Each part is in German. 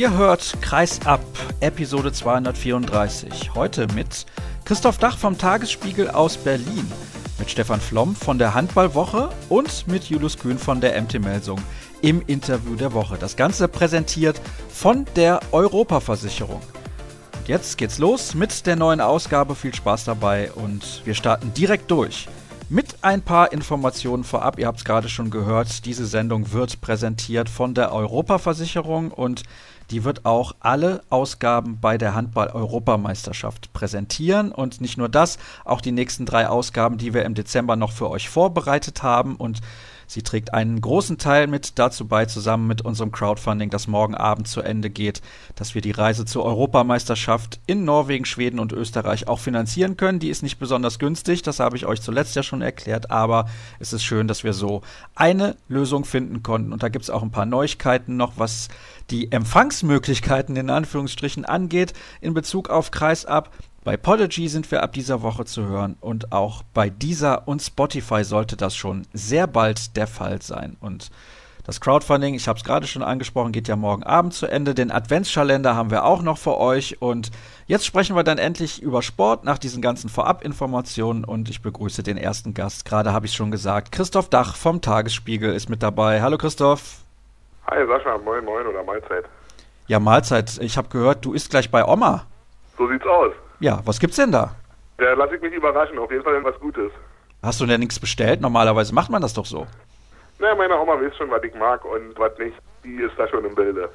Ihr hört Kreis ab, Episode 234. Heute mit Christoph Dach vom Tagesspiegel aus Berlin, mit Stefan Flom von der Handballwoche und mit Julius Kühn von der MT Melsung im Interview der Woche. Das Ganze präsentiert von der Europaversicherung. Und jetzt geht's los mit der neuen Ausgabe. Viel Spaß dabei und wir starten direkt durch. Mit ein paar Informationen vorab, ihr habt es gerade schon gehört, diese Sendung wird präsentiert von der Europaversicherung und die wird auch alle Ausgaben bei der Handball-Europameisterschaft präsentieren. Und nicht nur das, auch die nächsten drei Ausgaben, die wir im Dezember noch für euch vorbereitet haben. Und Sie trägt einen großen Teil mit dazu bei, zusammen mit unserem Crowdfunding, das morgen Abend zu Ende geht, dass wir die Reise zur Europameisterschaft in Norwegen, Schweden und Österreich auch finanzieren können. Die ist nicht besonders günstig, das habe ich euch zuletzt ja schon erklärt, aber es ist schön, dass wir so eine Lösung finden konnten. Und da gibt es auch ein paar Neuigkeiten noch, was die Empfangsmöglichkeiten in Anführungsstrichen angeht in Bezug auf Kreisab. Bei Podigy sind wir ab dieser Woche zu hören und auch bei dieser und Spotify sollte das schon sehr bald der Fall sein. Und das Crowdfunding, ich habe es gerade schon angesprochen, geht ja morgen Abend zu Ende. Den Adventskalender haben wir auch noch für euch. Und jetzt sprechen wir dann endlich über Sport nach diesen ganzen Vorabinformationen. Und ich begrüße den ersten Gast. Gerade habe ich schon gesagt, Christoph Dach vom Tagesspiegel ist mit dabei. Hallo Christoph. Hi Sascha, moin moin oder Mahlzeit. Ja, Mahlzeit. Ich habe gehört, du isst gleich bei Oma. So sieht's aus. Ja, was gibt's denn da? Ja, lass ich mich überraschen. Auf jeden Fall was Gutes. Hast du denn nichts bestellt? Normalerweise macht man das doch so. Na, meine Oma weiß schon, was ich mag und was nicht. Die ist da schon im Bilde.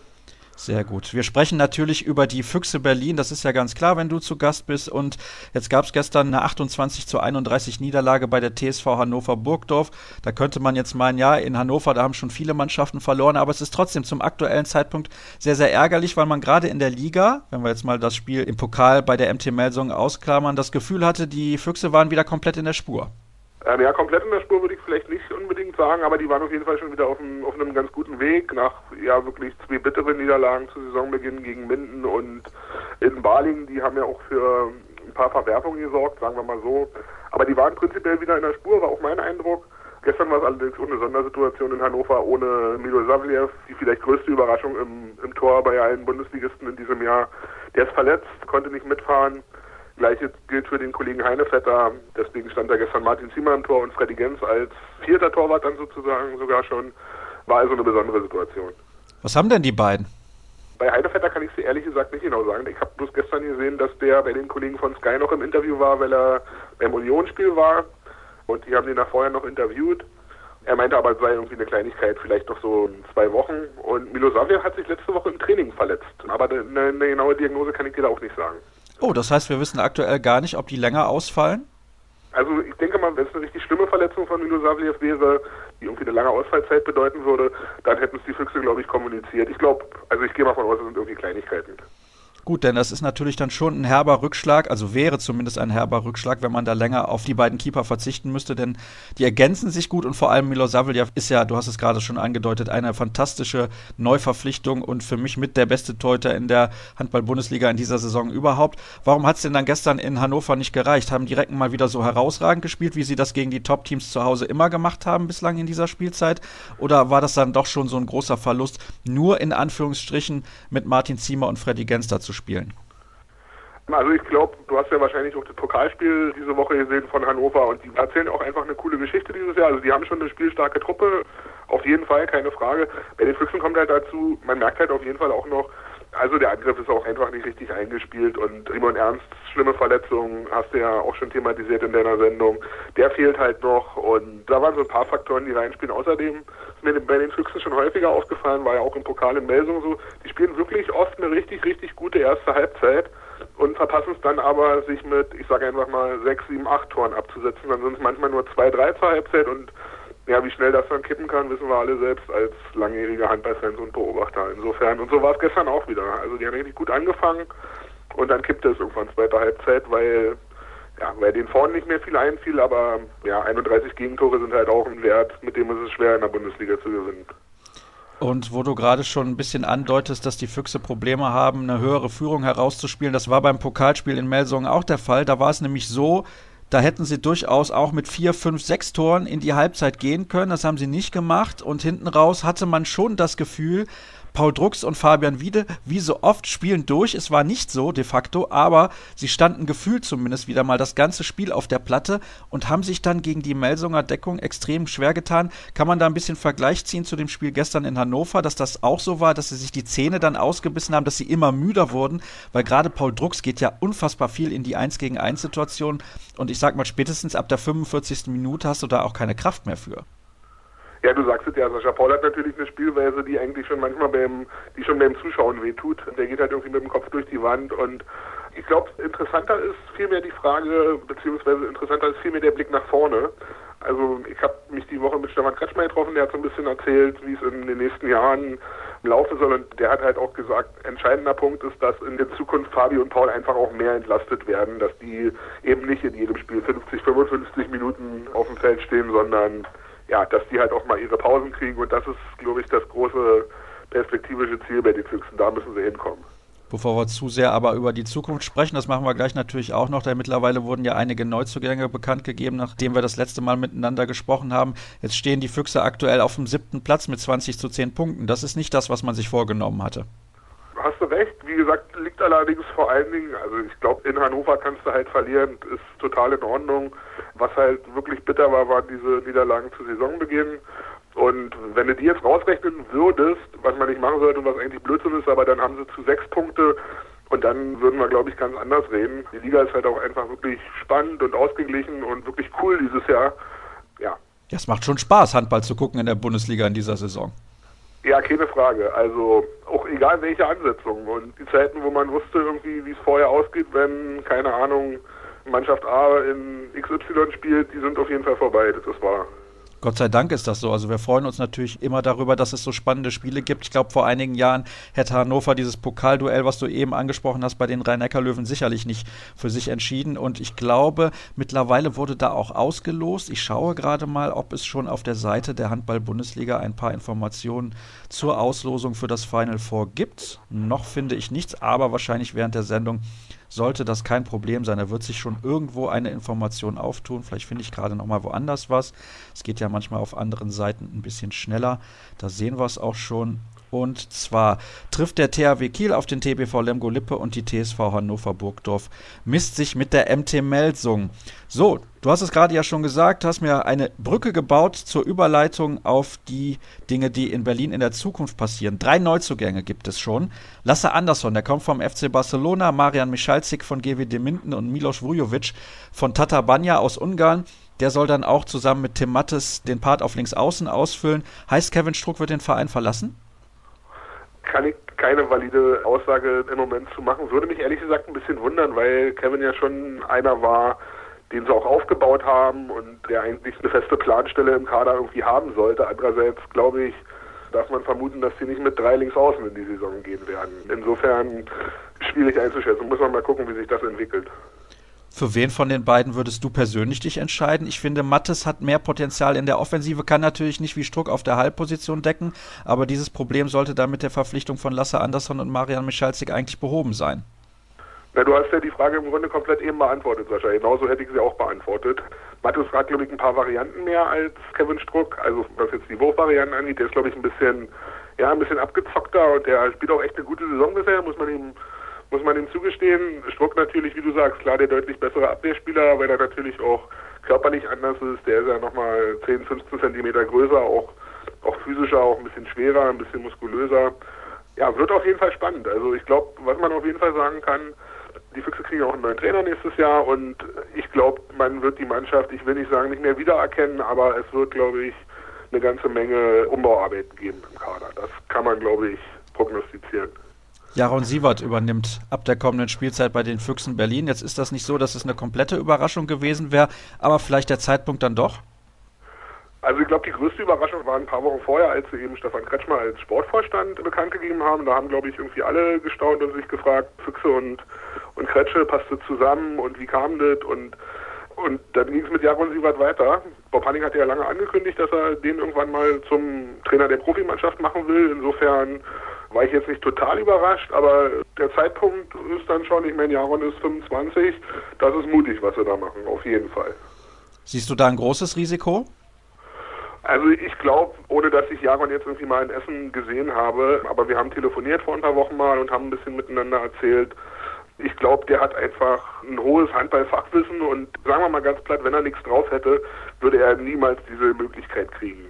Sehr gut. Wir sprechen natürlich über die Füchse Berlin. Das ist ja ganz klar, wenn du zu Gast bist. Und jetzt gab es gestern eine 28 zu 31 Niederlage bei der TSV Hannover Burgdorf. Da könnte man jetzt meinen, ja, in Hannover, da haben schon viele Mannschaften verloren. Aber es ist trotzdem zum aktuellen Zeitpunkt sehr, sehr ärgerlich, weil man gerade in der Liga, wenn wir jetzt mal das Spiel im Pokal bei der MT Melsung ausklammern, das Gefühl hatte, die Füchse waren wieder komplett in der Spur. Ähm, ja, komplett in der Spur würde ich vielleicht nicht unbedingt sagen, aber die waren auf jeden Fall schon wieder auf einem, auf einem ganz guten Weg nach ja wirklich zwei bitteren Niederlagen zu Saisonbeginn gegen Minden und in Balingen. Die haben ja auch für ein paar Verwerfungen gesorgt, sagen wir mal so. Aber die waren prinzipiell wieder in der Spur, war auch mein Eindruck. Gestern war es allerdings eine Sondersituation in Hannover ohne Milo Savliev, die vielleicht größte Überraschung im, im Tor bei allen Bundesligisten in diesem Jahr. Der ist verletzt, konnte nicht mitfahren. Gleiches gilt für den Kollegen Heinevetter. Deswegen stand da gestern Martin Zimmer im Tor und Freddy Gens als vierter Torwart dann sozusagen sogar schon. War also eine besondere Situation. Was haben denn die beiden? Bei Heinevetter kann ich es ehrlich gesagt nicht genau sagen. Ich habe bloß gestern gesehen, dass der bei den Kollegen von Sky noch im Interview war, weil er beim Unionsspiel war. Und die haben ihn nach vorher noch interviewt. Er meinte aber, es sei irgendwie eine Kleinigkeit, vielleicht noch so zwei Wochen. Und Milosavljev hat sich letzte Woche im Training verletzt. Aber eine, eine genaue Diagnose kann ich dir da auch nicht sagen. Oh, das heißt, wir wissen aktuell gar nicht, ob die länger ausfallen? Also ich denke mal, wenn es eine richtig schlimme Verletzung von Milo Savliev wäre, die irgendwie eine lange Ausfallzeit bedeuten würde, dann hätten es die Füchse, glaube ich, kommuniziert. Ich glaube, also ich gehe mal von aus, es sind irgendwie Kleinigkeiten. Gut, denn das ist natürlich dann schon ein herber Rückschlag, also wäre zumindest ein herber Rückschlag, wenn man da länger auf die beiden Keeper verzichten müsste, denn die ergänzen sich gut und vor allem Milo Savljev ist ja, du hast es gerade schon angedeutet, eine fantastische Neuverpflichtung und für mich mit der beste Torhüter in der Handball-Bundesliga in dieser Saison überhaupt. Warum hat es denn dann gestern in Hannover nicht gereicht? Haben die Recken mal wieder so herausragend gespielt, wie sie das gegen die Top-Teams zu Hause immer gemacht haben bislang in dieser Spielzeit? Oder war das dann doch schon so ein großer Verlust, nur in Anführungsstrichen mit Martin Ziemer und Freddy Gens dazu spielen? Also ich glaube, du hast ja wahrscheinlich auch das Pokalspiel diese Woche gesehen von Hannover und die erzählen auch einfach eine coole Geschichte dieses Jahr. Also die haben schon eine spielstarke Truppe, auf jeden Fall, keine Frage. Bei den Füchsen kommt halt dazu, man merkt halt auf jeden Fall auch noch, also der Angriff ist auch einfach nicht richtig eingespielt und Simon Ernst, schlimme Verletzungen, hast du ja auch schon thematisiert in deiner Sendung. Der fehlt halt noch und da waren so ein paar Faktoren, die reinspielen. Außerdem ist mir bei den Füchsen schon häufiger aufgefallen, war ja auch im Pokal in Melsung so, die spielen wirklich oft eine richtig, richtig gute erste Halbzeit und verpassen es dann aber, sich mit, ich sage einfach mal, sechs, sieben, acht Toren abzusetzen. Dann sind es manchmal nur zwei, drei zur Halbzeit und ja, wie schnell das dann kippen kann, wissen wir alle selbst als langjährige Handballfans und Beobachter. Insofern, und so war es gestern auch wieder. Also die haben richtig gut angefangen und dann kippte es irgendwann zweite Halbzeit, weil ja, weil den vorne nicht mehr viel einfiel, aber ja, 31 Gegentore sind halt auch ein Wert, mit dem ist es schwer in der Bundesliga zu gewinnen. Und wo du gerade schon ein bisschen andeutest, dass die Füchse Probleme haben, eine höhere Führung herauszuspielen, das war beim Pokalspiel in Melsungen auch der Fall. Da war es nämlich so, da hätten sie durchaus auch mit vier, fünf, sechs Toren in die Halbzeit gehen können. Das haben sie nicht gemacht. Und hinten raus hatte man schon das Gefühl, Paul Drucks und Fabian Wiede, wie so oft, spielen durch. Es war nicht so de facto, aber sie standen gefühlt zumindest wieder mal das ganze Spiel auf der Platte und haben sich dann gegen die Melsunger Deckung extrem schwer getan. Kann man da ein bisschen Vergleich ziehen zu dem Spiel gestern in Hannover, dass das auch so war, dass sie sich die Zähne dann ausgebissen haben, dass sie immer müder wurden, weil gerade Paul Drucks geht ja unfassbar viel in die 1 gegen 1 Situation und ich sag mal, spätestens ab der 45. Minute hast du da auch keine Kraft mehr für. Ja, du sagst es ja, Sascha Paul hat natürlich eine Spielweise, die eigentlich schon manchmal beim, die schon beim Zuschauen wehtut. Der geht halt irgendwie mit dem Kopf durch die Wand und ich glaube, interessanter ist vielmehr die Frage, beziehungsweise interessanter ist vielmehr der Blick nach vorne. Also ich habe mich die Woche mit Stefan Kretschmer getroffen, der hat so ein bisschen erzählt, wie es in den nächsten Jahren laufen soll und der hat halt auch gesagt, entscheidender Punkt ist, dass in der Zukunft Fabi und Paul einfach auch mehr entlastet werden, dass die eben nicht in jedem Spiel 50, 55 Minuten auf dem Feld stehen, sondern ja, dass die halt auch mal ihre Pausen kriegen und das ist, glaube ich, das große perspektivische Ziel bei den Füchsen. Da müssen sie hinkommen. Bevor wir zu sehr aber über die Zukunft sprechen, das machen wir gleich natürlich auch noch, denn mittlerweile wurden ja einige Neuzugänge bekannt gegeben, nachdem wir das letzte Mal miteinander gesprochen haben. Jetzt stehen die Füchse aktuell auf dem siebten Platz mit 20 zu 10 Punkten. Das ist nicht das, was man sich vorgenommen hatte. Hast du recht. Wie gesagt, liegt allerdings vor allen Dingen, also ich glaube, in Hannover kannst du halt verlieren, ist total in Ordnung. Was halt wirklich bitter war, waren diese Niederlagen zu Saisonbeginn. Und wenn du die jetzt rausrechnen würdest, was man nicht machen sollte und was eigentlich Blödsinn ist, aber dann haben sie zu sechs Punkte und dann würden wir, glaube ich, ganz anders reden. Die Liga ist halt auch einfach wirklich spannend und ausgeglichen und wirklich cool dieses Jahr. Ja. Ja, es macht schon Spaß, Handball zu gucken in der Bundesliga in dieser Saison. Ja, keine Frage. Also auch egal welche Ansetzung. Und die Zeiten, wo man wusste irgendwie, wie es vorher ausgeht, wenn, keine Ahnung, Mannschaft A in XY spielt, die sind auf jeden Fall vorbei, das ist wahr. Gott sei Dank ist das so. Also wir freuen uns natürlich immer darüber, dass es so spannende Spiele gibt. Ich glaube, vor einigen Jahren hätte Hannover dieses Pokalduell, was du eben angesprochen hast, bei den Rhein-Neckar-Löwen sicherlich nicht für sich entschieden. Und ich glaube, mittlerweile wurde da auch ausgelost. Ich schaue gerade mal, ob es schon auf der Seite der Handball-Bundesliga ein paar Informationen zur Auslosung für das Final Four gibt. Noch finde ich nichts, aber wahrscheinlich während der Sendung sollte das kein Problem sein. Da wird sich schon irgendwo eine Information auftun. Vielleicht finde ich gerade noch mal woanders was. Es geht ja manchmal auf anderen Seiten ein bisschen schneller. Da sehen wir es auch schon. Und zwar trifft der THW Kiel auf den TBV Lemgo Lippe und die TSV Hannover Burgdorf misst sich mit der MT Melsung. So, du hast es gerade ja schon gesagt, hast mir eine Brücke gebaut zur Überleitung auf die Dinge, die in Berlin in der Zukunft passieren. Drei Neuzugänge gibt es schon. Lasse Andersson, der kommt vom FC Barcelona, Marian Michalzik von GWD Minden und Milos Vujovic von Tata Banja aus Ungarn. Der soll dann auch zusammen mit Tim Mattes den Part auf links außen ausfüllen. Heißt, Kevin Struck wird den Verein verlassen? Kann ich keine valide Aussage im Moment zu machen. Würde mich ehrlich gesagt ein bisschen wundern, weil Kevin ja schon einer war, den sie auch aufgebaut haben und der eigentlich eine feste Planstelle im Kader irgendwie haben sollte. Andererseits glaube ich, darf man vermuten, dass sie nicht mit drei links außen in die Saison gehen werden. Insofern schwierig einzuschätzen. Muss man mal gucken, wie sich das entwickelt. Für wen von den beiden würdest du persönlich dich entscheiden? Ich finde, Mattes hat mehr Potenzial in der Offensive, kann natürlich nicht wie Struck auf der Halbposition decken, aber dieses Problem sollte dann mit der Verpflichtung von Lasse Andersson und Marian Michalzik eigentlich behoben sein. Na, du hast ja die Frage im Grunde komplett eben beantwortet, Sascha. Genauso hätte ich sie auch beantwortet. Mattes hat, glaube ich, ein paar Varianten mehr als Kevin Struck. Also, was jetzt die Wurfvarianten angeht, der ist, glaube ich, ein bisschen, ja, ein bisschen abgezockter und der spielt auch echt eine gute Saison bisher, muss man ihm muss man ihm zugestehen. Struck natürlich, wie du sagst, klar der deutlich bessere Abwehrspieler, weil er natürlich auch körperlich anders ist. Der ist ja nochmal 10, 15 Zentimeter größer, auch, auch physischer, auch ein bisschen schwerer, ein bisschen muskulöser. Ja, wird auf jeden Fall spannend. Also ich glaube, was man auf jeden Fall sagen kann, die Füchse kriegen auch einen neuen Trainer nächstes Jahr und ich glaube, man wird die Mannschaft, ich will nicht sagen, nicht mehr wiedererkennen, aber es wird, glaube ich, eine ganze Menge Umbauarbeiten geben im Kader. Das kann man, glaube ich, prognostizieren. Jaron Sievert übernimmt ab der kommenden Spielzeit bei den Füchsen Berlin. Jetzt ist das nicht so, dass es eine komplette Überraschung gewesen wäre, aber vielleicht der Zeitpunkt dann doch? Also ich glaube, die größte Überraschung war ein paar Wochen vorher, als sie eben Stefan Kretschmer als Sportvorstand bekannt gegeben haben. Da haben, glaube ich, irgendwie alle gestaunt und sich gefragt, Füchse und, und Kretsche, passte zusammen und wie kam das? Und, und dann ging es mit Jaron Sievert weiter. Bob Hanning hatte ja lange angekündigt, dass er den irgendwann mal zum Trainer der Profimannschaft machen will. Insofern war ich jetzt nicht total überrascht, aber der Zeitpunkt ist dann schon, ich meine, Jaron ist 25, das ist mutig, was sie da machen, auf jeden Fall. Siehst du da ein großes Risiko? Also ich glaube, ohne dass ich Jaron jetzt irgendwie mal in Essen gesehen habe, aber wir haben telefoniert vor ein paar Wochen mal und haben ein bisschen miteinander erzählt. Ich glaube, der hat einfach ein hohes Handballfachwissen und sagen wir mal ganz platt, wenn er nichts drauf hätte, würde er niemals diese Möglichkeit kriegen.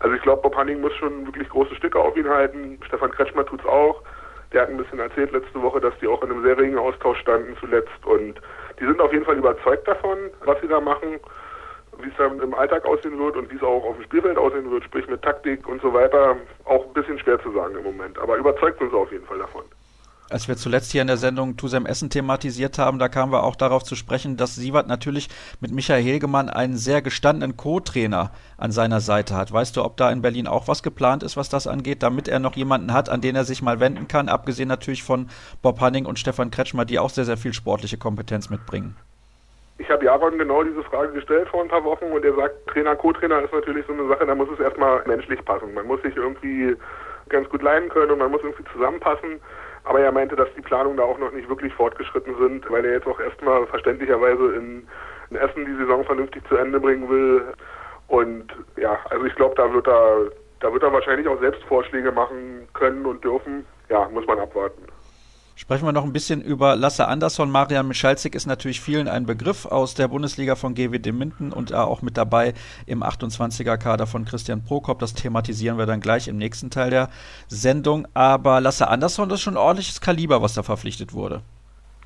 Also ich glaube, Bob Hanning muss schon wirklich große Stücke auf ihn halten. Stefan Kretschmer tut's auch. Der hat ein bisschen erzählt letzte Woche, dass die auch in einem sehr regen Austausch standen zuletzt und die sind auf jeden Fall überzeugt davon, was sie da machen wie es dann im Alltag aussehen wird und wie es auch auf dem Spielfeld aussehen wird, sprich mit Taktik und so weiter, auch ein bisschen schwer zu sagen im Moment. Aber überzeugt uns auf jeden Fall davon. Als wir zuletzt hier in der Sendung Tusem Essen thematisiert haben, da kamen wir auch darauf zu sprechen, dass Sievert natürlich mit Michael Hegemann einen sehr gestandenen Co-Trainer an seiner Seite hat. Weißt du, ob da in Berlin auch was geplant ist, was das angeht, damit er noch jemanden hat, an den er sich mal wenden kann, abgesehen natürlich von Bob Hanning und Stefan Kretschmer, die auch sehr, sehr viel sportliche Kompetenz mitbringen? Ich habe Jaron genau diese Frage gestellt vor ein paar Wochen und er sagt, Trainer, Co-Trainer ist natürlich so eine Sache, da muss es erstmal menschlich passen. Man muss sich irgendwie ganz gut leiden können und man muss irgendwie zusammenpassen. Aber er meinte, dass die Planungen da auch noch nicht wirklich fortgeschritten sind, weil er jetzt auch erstmal verständlicherweise in, in Essen die Saison vernünftig zu Ende bringen will. Und ja, also ich glaube, da wird er, da wird er wahrscheinlich auch selbst Vorschläge machen können und dürfen. Ja, muss man abwarten. Sprechen wir noch ein bisschen über Lasse Andersson. Marian Michalzik ist natürlich vielen ein Begriff aus der Bundesliga von GWD Minden und auch mit dabei im 28er-Kader von Christian Prokop. Das thematisieren wir dann gleich im nächsten Teil der Sendung. Aber Lasse Andersson, das ist schon ein ordentliches Kaliber, was da verpflichtet wurde.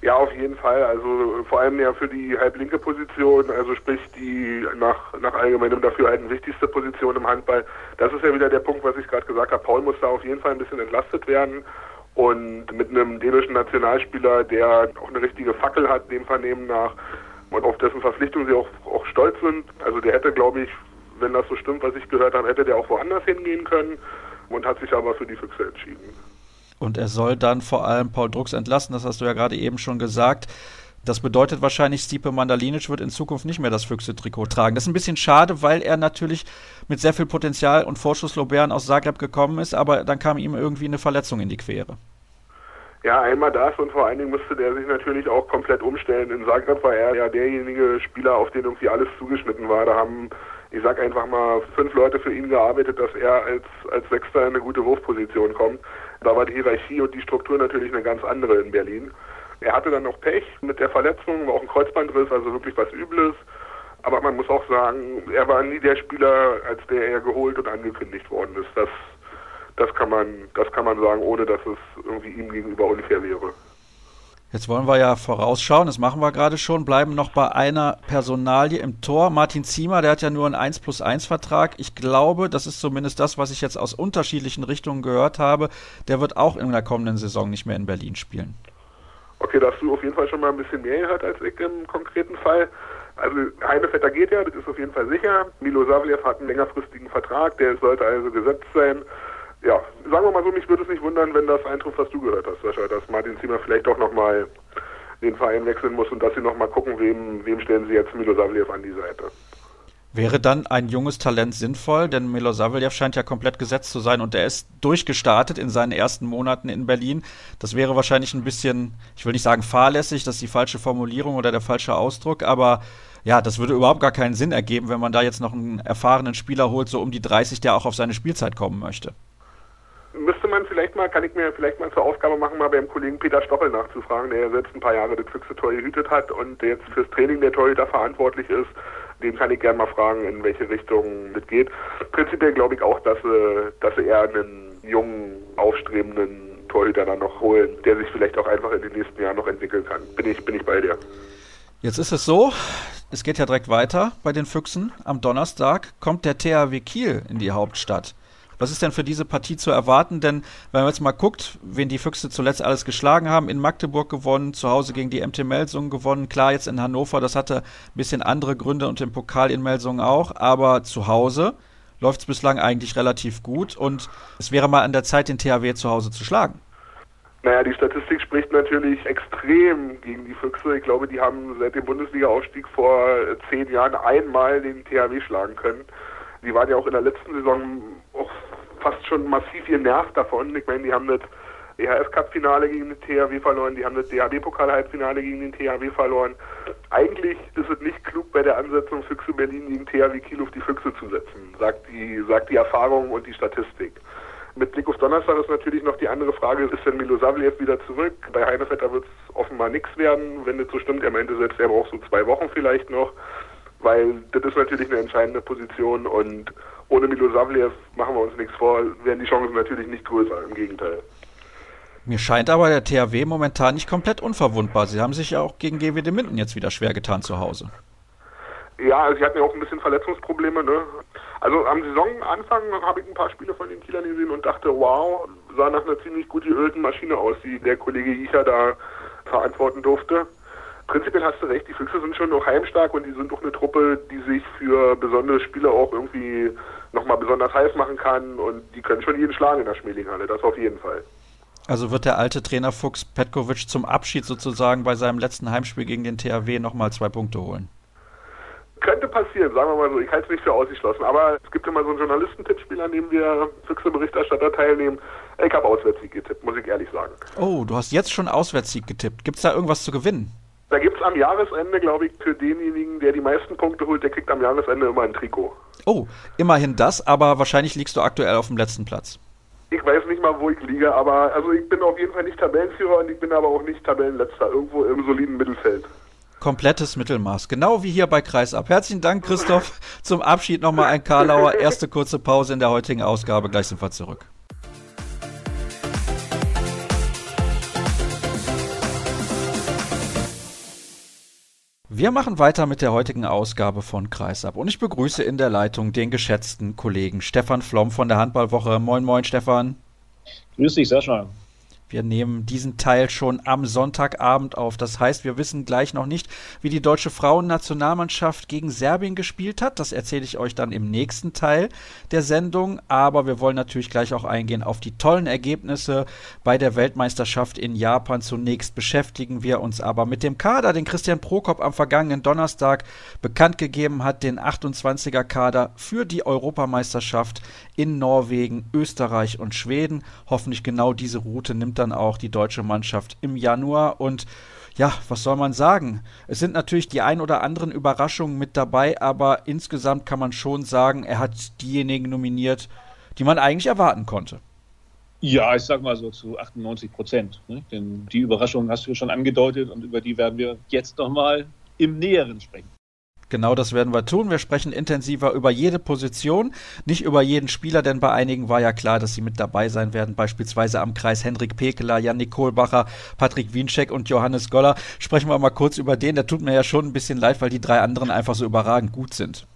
Ja, auf jeden Fall. Also vor allem ja für die halblinke Position, also sprich die nach, nach allgemeinem Dafürhalten wichtigste Position im Handball. Das ist ja wieder der Punkt, was ich gerade gesagt habe. Paul muss da auf jeden Fall ein bisschen entlastet werden. Und mit einem dänischen Nationalspieler, der auch eine richtige Fackel hat, dem Vernehmen nach, und auf dessen Verpflichtung sie auch, auch stolz sind. Also der hätte, glaube ich, wenn das so stimmt, was ich gehört habe, hätte der auch woanders hingehen können und hat sich aber für die Füchse entschieden. Und er soll dann vor allem Paul Drucks entlassen, das hast du ja gerade eben schon gesagt. Das bedeutet wahrscheinlich, Stipe Mandalinic wird in Zukunft nicht mehr das Füchse-Trikot tragen. Das ist ein bisschen schade, weil er natürlich mit sehr viel Potenzial und Vorschusslobären aus Zagreb gekommen ist, aber dann kam ihm irgendwie eine Verletzung in die Quere. Ja, einmal das und vor allen Dingen musste der sich natürlich auch komplett umstellen. In Zagreb war er ja derjenige Spieler, auf den irgendwie alles zugeschnitten war. Da haben, ich sag einfach mal, fünf Leute für ihn gearbeitet, dass er als, als Sechster in eine gute Wurfposition kommt. Da war die Hierarchie und die Struktur natürlich eine ganz andere in Berlin. Er hatte dann noch Pech mit der Verletzung, war auch ein Kreuzbandriss, also wirklich was Übles. Aber man muss auch sagen, er war nie der Spieler, als der er geholt und angekündigt worden ist. Das, das kann man, das kann man sagen, ohne dass es irgendwie ihm gegenüber unfair wäre. Jetzt wollen wir ja vorausschauen, das machen wir gerade schon, bleiben noch bei einer Personalie im Tor. Martin Ziemer, der hat ja nur einen 1 plus 1 Vertrag. Ich glaube, das ist zumindest das, was ich jetzt aus unterschiedlichen Richtungen gehört habe, der wird auch in der kommenden Saison nicht mehr in Berlin spielen. Okay, da hast du auf jeden Fall schon mal ein bisschen mehr gehört als ich im konkreten Fall. Also Heinevetter geht ja, das ist auf jeden Fall sicher. Milo Savlev hat einen längerfristigen Vertrag, der sollte also gesetzt sein. Ja, sagen wir mal so, mich würde es nicht wundern, wenn das eintrifft, was du gehört hast, Sascha, dass Martin Zimmer vielleicht doch nochmal den Verein wechseln muss und dass sie nochmal gucken, wem, wem stellen sie jetzt Milo Savlev an die Seite. Wäre dann ein junges Talent sinnvoll? Denn Milosavljev scheint ja komplett gesetzt zu sein und er ist durchgestartet in seinen ersten Monaten in Berlin. Das wäre wahrscheinlich ein bisschen, ich will nicht sagen fahrlässig, das ist die falsche Formulierung oder der falsche Ausdruck, aber ja, das würde überhaupt gar keinen Sinn ergeben, wenn man da jetzt noch einen erfahrenen Spieler holt, so um die 30, der auch auf seine Spielzeit kommen möchte. Müsste man vielleicht mal, kann ich mir vielleicht mal zur Aufgabe machen, mal beim Kollegen Peter Stoppel nachzufragen, der ja selbst ein paar Jahre das Füchse Tor gehütet hat und der jetzt fürs Training der Torhüter verantwortlich ist den kann ich gerne mal fragen, in welche Richtung das geht. Prinzipiell glaube ich auch, dass sie, dass sie eher einen jungen, aufstrebenden Torhüter dann noch holen, der sich vielleicht auch einfach in den nächsten Jahren noch entwickeln kann. Bin ich, bin ich bei dir. Jetzt ist es so, es geht ja direkt weiter bei den Füchsen. Am Donnerstag kommt der THW Kiel in die Hauptstadt. Was ist denn für diese Partie zu erwarten? Denn wenn man jetzt mal guckt, wen die Füchse zuletzt alles geschlagen haben, in Magdeburg gewonnen, zu Hause gegen die MT Melsungen gewonnen, klar jetzt in Hannover, das hatte ein bisschen andere Gründe und im Pokal in Melsungen auch, aber zu Hause läuft es bislang eigentlich relativ gut und es wäre mal an der Zeit, den THW zu Hause zu schlagen. Naja, die Statistik spricht natürlich extrem gegen die Füchse. Ich glaube, die haben seit dem Bundesliga-Aufstieg vor zehn Jahren einmal den THW schlagen können. Die waren ja auch in der letzten Saison auch fast schon massiv genervt davon. Ich meine, die haben das EHF Cup Finale gegen den THW verloren, die haben das DHB Pokal Halbfinale gegen den THW verloren. Eigentlich ist es nicht klug bei der Ansetzung Füchse Berlin gegen THW Kiel auf die Füchse zu setzen, sagt die, sagt die Erfahrung und die Statistik. Mit Blick auf Donnerstag ist natürlich noch die andere Frage, ist denn Milosavljev wieder zurück? Bei Heinevetter wird es offenbar nichts werden, wenn das so stimmt. Er meinte selbst, er braucht so zwei Wochen vielleicht noch, weil das ist natürlich eine entscheidende Position und ohne Milosavljev machen wir uns nichts vor, werden die Chancen natürlich nicht größer, im Gegenteil. Mir scheint aber der THW momentan nicht komplett unverwundbar. Sie haben sich ja auch gegen GWD Minden jetzt wieder schwer getan zu Hause. Ja, also sie hatten ja auch ein bisschen Verletzungsprobleme. Ne? Also am Saisonanfang habe ich ein paar Spiele von den Kielern gesehen und dachte, wow, sah nach einer ziemlich gut geölten Maschine aus, die der Kollege Icher da verantworten durfte. Prinzipiell hast du recht, die Füchse sind schon noch heimstark und die sind doch eine Truppe, die sich für besondere Spiele auch irgendwie nochmal besonders heiß machen kann und die können schon jeden schlagen in der Schmelinghalle, das auf jeden Fall. Also wird der alte Trainer Fuchs Petkovic zum Abschied sozusagen bei seinem letzten Heimspiel gegen den THW nochmal zwei Punkte holen? Könnte passieren, sagen wir mal so. Ich halte es nicht für ausgeschlossen. Aber es gibt immer so einen Journalistentippspiel, an dem wir Füchse-Berichterstatter teilnehmen. Ich habe Auswärtssieg getippt, muss ich ehrlich sagen. Oh, du hast jetzt schon Auswärtssieg getippt. Gibt es da irgendwas zu gewinnen? Da gibt es am Jahresende, glaube ich, für denjenigen, der die meisten Punkte holt, der kriegt am Jahresende immer ein Trikot. Oh, immerhin das, aber wahrscheinlich liegst du aktuell auf dem letzten Platz. Ich weiß nicht mal, wo ich liege, aber also ich bin auf jeden Fall nicht Tabellenführer und ich bin aber auch nicht Tabellenletzter, irgendwo im soliden Mittelfeld komplettes Mittelmaß. Genau wie hier bei Kreisab. Herzlichen Dank, Christoph. Zum Abschied nochmal ein Karlauer. Erste kurze Pause in der heutigen Ausgabe. Gleich sind wir zurück. Wir machen weiter mit der heutigen Ausgabe von Kreisab und ich begrüße in der Leitung den geschätzten Kollegen Stefan Flom von der Handballwoche. Moin, moin, Stefan. Grüß dich, Sascha. Wir nehmen diesen Teil schon am Sonntagabend auf. Das heißt, wir wissen gleich noch nicht, wie die deutsche Frauennationalmannschaft gegen Serbien gespielt hat. Das erzähle ich euch dann im nächsten Teil der Sendung. Aber wir wollen natürlich gleich auch eingehen auf die tollen Ergebnisse bei der Weltmeisterschaft in Japan. Zunächst beschäftigen wir uns aber mit dem Kader, den Christian Prokop am vergangenen Donnerstag bekannt gegeben hat, den 28er Kader für die Europameisterschaft in Norwegen, Österreich und Schweden. Hoffentlich genau diese Route nimmt dann auch die deutsche Mannschaft im Januar. Und ja, was soll man sagen? Es sind natürlich die ein oder anderen Überraschungen mit dabei, aber insgesamt kann man schon sagen, er hat diejenigen nominiert, die man eigentlich erwarten konnte. Ja, ich sag mal so zu 98 Prozent. Ne? Denn die Überraschungen hast du schon angedeutet und über die werden wir jetzt nochmal im Näheren sprechen. Genau das werden wir tun. Wir sprechen intensiver über jede Position, nicht über jeden Spieler, denn bei einigen war ja klar, dass sie mit dabei sein werden. Beispielsweise am Kreis Hendrik Pekeler, Jannik Kohlbacher, Patrick Wienscheck und Johannes Goller. Sprechen wir mal kurz über den. Der tut mir ja schon ein bisschen leid, weil die drei anderen einfach so überragend gut sind.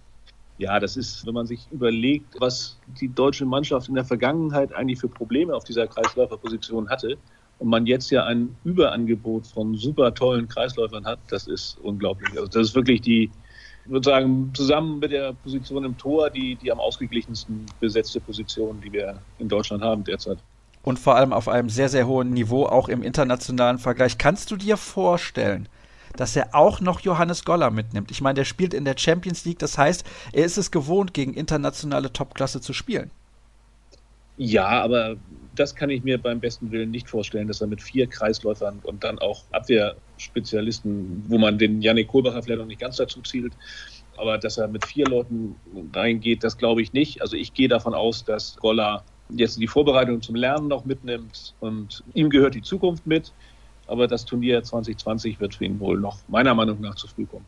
Ja, das ist, wenn man sich überlegt, was die deutsche Mannschaft in der Vergangenheit eigentlich für Probleme auf dieser Kreisläuferposition hatte und man jetzt ja ein Überangebot von super tollen Kreisläufern hat, das ist unglaublich. Also das ist wirklich die, ich würde sagen, zusammen mit der Position im Tor die, die am ausgeglichensten besetzte Position, die wir in Deutschland haben derzeit. Und vor allem auf einem sehr, sehr hohen Niveau, auch im internationalen Vergleich. Kannst du dir vorstellen, dass er auch noch Johannes Goller mitnimmt? Ich meine, der spielt in der Champions League, das heißt, er ist es gewohnt, gegen internationale Topklasse zu spielen. Ja, aber das kann ich mir beim besten Willen nicht vorstellen, dass er mit vier Kreisläufern und dann auch Abwehrspezialisten, wo man den Janik Kohlbacher vielleicht noch nicht ganz dazu zielt, aber dass er mit vier Leuten reingeht, das glaube ich nicht. Also ich gehe davon aus, dass Goller jetzt die Vorbereitung zum Lernen noch mitnimmt und ihm gehört die Zukunft mit. Aber das Turnier 2020 wird für ihn wohl noch meiner Meinung nach zu früh kommen.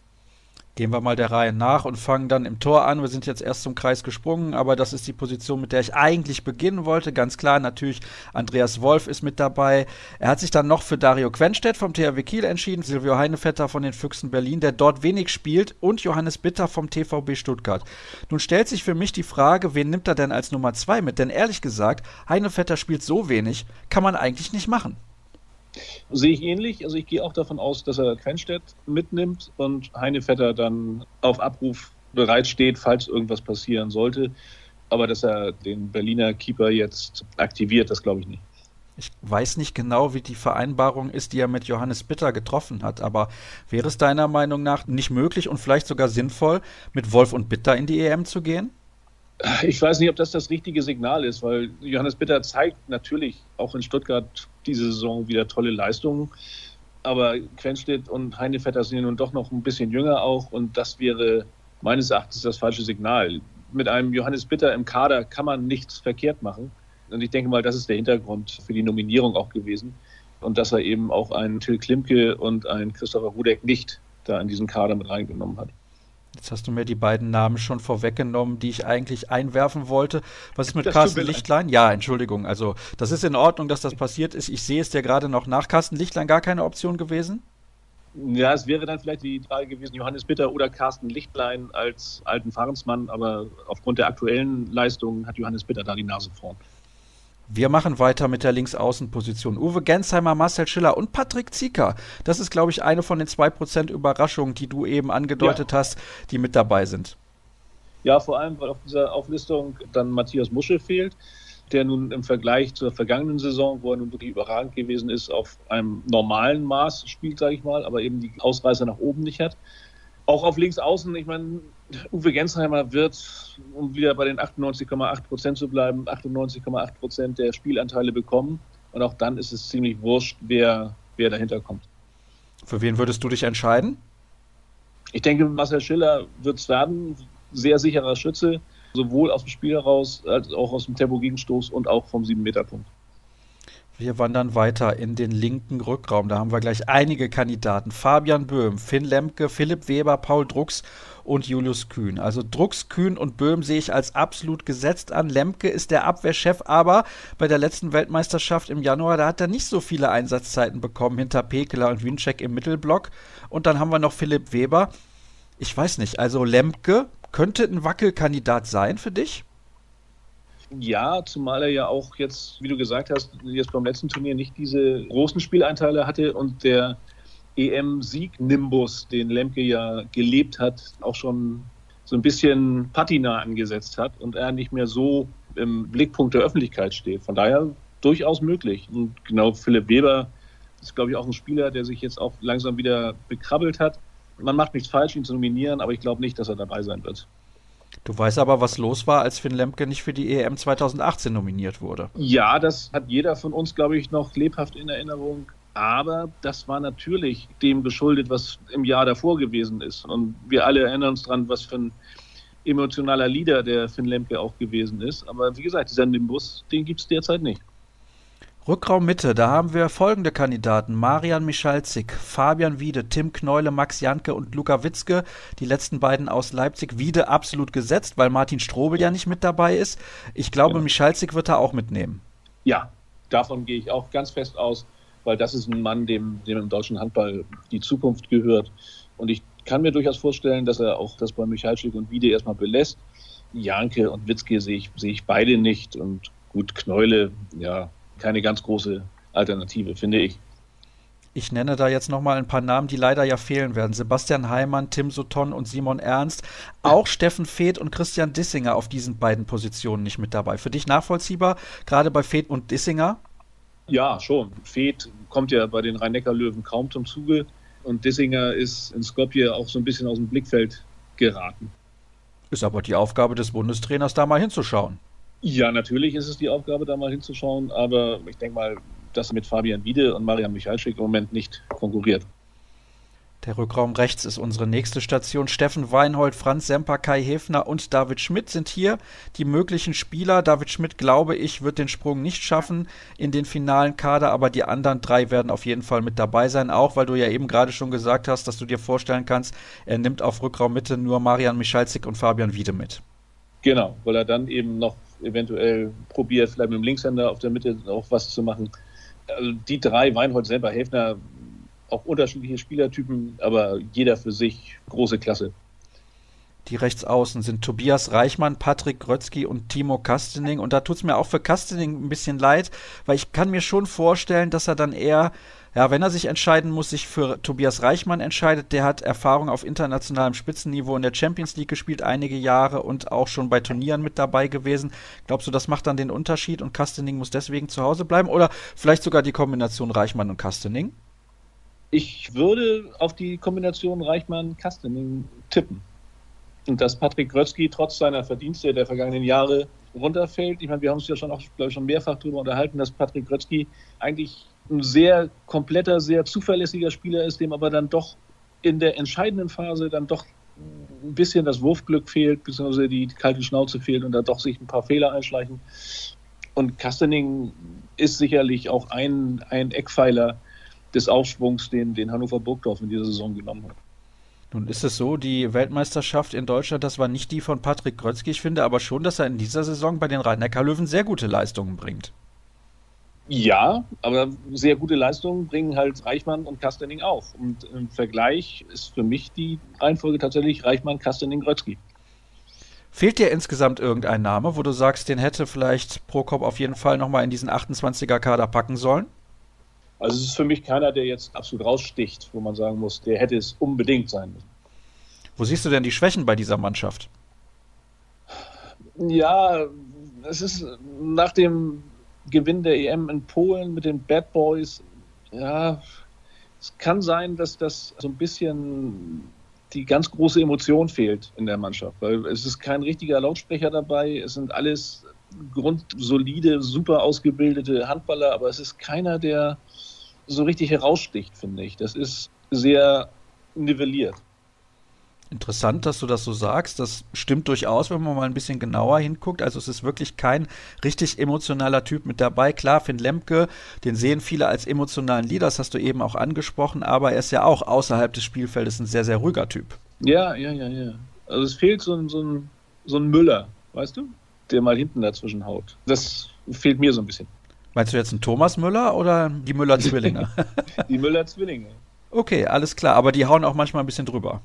Gehen wir mal der Reihe nach und fangen dann im Tor an. Wir sind jetzt erst zum Kreis gesprungen, aber das ist die Position, mit der ich eigentlich beginnen wollte. Ganz klar, natürlich, Andreas Wolf ist mit dabei. Er hat sich dann noch für Dario Quenstedt vom THW Kiel entschieden, Silvio Heinevetter von den Füchsen Berlin, der dort wenig spielt, und Johannes Bitter vom TVB Stuttgart. Nun stellt sich für mich die Frage, wen nimmt er denn als Nummer zwei mit? Denn ehrlich gesagt, Heinevetter spielt so wenig, kann man eigentlich nicht machen. Sehe ich ähnlich. Also ich gehe auch davon aus, dass er Quenstedt mitnimmt und Heinevetter dann auf Abruf bereitsteht, falls irgendwas passieren sollte. Aber dass er den Berliner Keeper jetzt aktiviert, das glaube ich nicht. Ich weiß nicht genau, wie die Vereinbarung ist, die er mit Johannes Bitter getroffen hat, aber wäre es deiner Meinung nach nicht möglich und vielleicht sogar sinnvoll, mit Wolf und Bitter in die EM zu gehen? Ich weiß nicht, ob das das richtige Signal ist, weil Johannes Bitter zeigt natürlich auch in Stuttgart diese Saison wieder tolle Leistungen. Aber Quenstedt und Heinevetter sind nun doch noch ein bisschen jünger auch und das wäre meines Erachtens das falsche Signal. Mit einem Johannes Bitter im Kader kann man nichts verkehrt machen. Und ich denke mal, das ist der Hintergrund für die Nominierung auch gewesen. Und dass er eben auch einen Till Klimke und einen Christopher Rudek nicht da in diesen Kader mit reingenommen hat. Jetzt hast du mir die beiden Namen schon vorweggenommen, die ich eigentlich einwerfen wollte. Was ist mit das Carsten Lichtlein? Ja, Entschuldigung. Also, das ist in Ordnung, dass das passiert ist. Ich sehe es dir gerade noch nach. Carsten Lichtlein gar keine Option gewesen? Ja, es wäre dann vielleicht die Frage gewesen, Johannes Bitter oder Carsten Lichtlein als alten Fahrensmann, aber aufgrund der aktuellen Leistungen hat Johannes Bitter da die Nase vorn. Wir machen weiter mit der Linksaußenposition. Uwe Gensheimer, Marcel Schiller und Patrick Zieker. Das ist, glaube ich, eine von den 2% Überraschungen, die du eben angedeutet ja. hast, die mit dabei sind. Ja, vor allem, weil auf dieser Auflistung dann Matthias Muschel fehlt, der nun im Vergleich zur vergangenen Saison, wo er nun wirklich überragend gewesen ist, auf einem normalen Maß spielt, sage ich mal, aber eben die Ausreißer nach oben nicht hat. Auch auf links außen, ich meine, Uwe Gensheimer wird, um wieder bei den 98,8 Prozent zu bleiben, 98,8 Prozent der Spielanteile bekommen. Und auch dann ist es ziemlich wurscht, wer, wer dahinter kommt. Für wen würdest du dich entscheiden? Ich denke, Marcel Schiller wird es werden. Sehr sicherer Schütze, sowohl aus dem Spiel heraus als auch aus dem Tempo-Gegenstoß und auch vom 7-Meter-Punkt. Wir wandern weiter in den linken Rückraum. Da haben wir gleich einige Kandidaten. Fabian Böhm, Finn Lemke, Philipp Weber, Paul Drucks und Julius Kühn. Also Drucks, Kühn und Böhm sehe ich als absolut gesetzt an. Lemke ist der Abwehrchef, aber bei der letzten Weltmeisterschaft im Januar, da hat er nicht so viele Einsatzzeiten bekommen hinter Pekeler und Winczek im Mittelblock. Und dann haben wir noch Philipp Weber. Ich weiß nicht, also Lemke könnte ein Wackelkandidat sein für dich? Ja, zumal er ja auch jetzt, wie du gesagt hast, jetzt beim letzten Turnier nicht diese großen Spieleinteile hatte und der EM-Sieg-Nimbus, den Lemke ja gelebt hat, auch schon so ein bisschen Patina angesetzt hat und er nicht mehr so im Blickpunkt der Öffentlichkeit steht. Von daher durchaus möglich. Und genau Philipp Weber ist, glaube ich, auch ein Spieler, der sich jetzt auch langsam wieder bekrabbelt hat. Man macht nichts falsch, ihn zu nominieren, aber ich glaube nicht, dass er dabei sein wird. Du weißt aber, was los war, als Finn Lemke nicht für die EM 2018 nominiert wurde. Ja, das hat jeder von uns, glaube ich, noch lebhaft in Erinnerung. Aber das war natürlich dem geschuldet, was im Jahr davor gewesen ist. Und wir alle erinnern uns daran, was für ein emotionaler Leader der Finn Lemke auch gewesen ist. Aber wie gesagt, dieser Nimbus, den gibt es derzeit nicht. Rückraum Mitte, da haben wir folgende Kandidaten. Marian Michalzik, Fabian Wiede, Tim Kneule, Max Janke und Luka Witzke. Die letzten beiden aus Leipzig. Wiede absolut gesetzt, weil Martin Strobel ja nicht mit dabei ist. Ich glaube, genau. Michalzik wird er auch mitnehmen. Ja, davon gehe ich auch ganz fest aus, weil das ist ein Mann, dem, dem im deutschen Handball die Zukunft gehört. Und ich kann mir durchaus vorstellen, dass er auch das bei Michalzik und Wiede erstmal belässt. Janke und Witzke sehe ich, sehe ich beide nicht. Und gut, Kneule, ja, keine ganz große Alternative, finde ich. Ich nenne da jetzt nochmal ein paar Namen, die leider ja fehlen werden. Sebastian Heimann, Tim Sutton und Simon Ernst. Auch Steffen Feeth und Christian Dissinger auf diesen beiden Positionen nicht mit dabei. Für dich nachvollziehbar, gerade bei Feeth und Dissinger? Ja, schon. Feeth kommt ja bei den Rhein-Neckar-Löwen kaum zum Zuge. Und Dissinger ist in Skopje auch so ein bisschen aus dem Blickfeld geraten. Ist aber die Aufgabe des Bundestrainers, da mal hinzuschauen. Ja, natürlich ist es die Aufgabe, da mal hinzuschauen, aber ich denke mal, dass mit Fabian Wiede und Marian Michalschik im Moment nicht konkurriert. Der Rückraum rechts ist unsere nächste Station. Steffen Weinhold, Franz Semper, Kai Hefner und David Schmidt sind hier die möglichen Spieler. David Schmidt, glaube ich, wird den Sprung nicht schaffen in den finalen Kader, aber die anderen drei werden auf jeden Fall mit dabei sein, auch weil du ja eben gerade schon gesagt hast, dass du dir vorstellen kannst, er nimmt auf Rückraum Mitte nur Marian Michalzik und Fabian Wiede mit. Genau, weil er dann eben noch eventuell probiert, vielleicht mit dem Linkshänder auf der Mitte auch was zu machen. Also die drei, Weinhold selber, Häfner, auch unterschiedliche Spielertypen, aber jeder für sich große Klasse. Die Rechtsaußen sind Tobias Reichmann, Patrick Grötzky und Timo Kastening. Und da tut es mir auch für Kastening ein bisschen leid, weil ich kann mir schon vorstellen, dass er dann eher ja, wenn er sich entscheiden muss, sich für Tobias Reichmann entscheidet, der hat Erfahrung auf internationalem Spitzenniveau in der Champions League gespielt, einige Jahre und auch schon bei Turnieren mit dabei gewesen. Glaubst du, das macht dann den Unterschied und Kastening muss deswegen zu Hause bleiben? Oder vielleicht sogar die Kombination Reichmann und Kastening? Ich würde auf die Kombination Reichmann-Kastening tippen. Und dass Patrick Grötzky trotz seiner Verdienste der vergangenen Jahre runterfällt. Ich meine, wir haben uns ja schon auch, glaube ich, schon mehrfach darüber unterhalten, dass Patrick Grötzky eigentlich ein sehr kompletter, sehr zuverlässiger Spieler ist, dem aber dann doch in der entscheidenden Phase dann doch ein bisschen das Wurfglück fehlt, beziehungsweise die kalte Schnauze fehlt und da doch sich ein paar Fehler einschleichen. Und Kastening ist sicherlich auch ein, ein Eckpfeiler des Aufschwungs, den, den Hannover Burgdorf in dieser Saison genommen hat. Nun ist es so, die Weltmeisterschaft in Deutschland, das war nicht die von Patrick Grötzky. Ich finde aber schon, dass er in dieser Saison bei den Rhein-Neckar-Löwen sehr gute Leistungen bringt. Ja, aber sehr gute Leistungen bringen halt Reichmann und Kastening auch. Und im Vergleich ist für mich die Reihenfolge tatsächlich Reichmann, Kastening, Grötzky. Fehlt dir insgesamt irgendein Name, wo du sagst, den hätte vielleicht Prokop auf jeden Fall nochmal in diesen 28er-Kader packen sollen? Also es ist für mich keiner, der jetzt absolut raussticht, wo man sagen muss, der hätte es unbedingt sein müssen. Wo siehst du denn die Schwächen bei dieser Mannschaft? Ja, es ist nach dem Gewinn der EM in Polen mit den Bad Boys, ja, es kann sein, dass das so ein bisschen die ganz große Emotion fehlt in der Mannschaft, weil es ist kein richtiger Lautsprecher dabei, es sind alles grundsolide, super ausgebildete Handballer, aber es ist keiner, der so richtig heraussticht, finde ich. Das ist sehr nivelliert. Interessant, dass du das so sagst. Das stimmt durchaus, wenn man mal ein bisschen genauer hinguckt. Also es ist wirklich kein richtig emotionaler Typ mit dabei. Klar, Finn Lemke, den sehen viele als emotionalen Leader, das hast du eben auch angesprochen, aber er ist ja auch außerhalb des Spielfeldes ein sehr, sehr ruhiger Typ. Ja, ja, ja, ja. Also es fehlt so ein, so ein, so ein Müller, weißt du, der mal hinten dazwischen haut. Das fehlt mir so ein bisschen. Meinst du jetzt einen Thomas Müller oder die Müller-Zwillinge? die Müller-Zwillinge. Okay, alles klar. Aber die hauen auch manchmal ein bisschen drüber.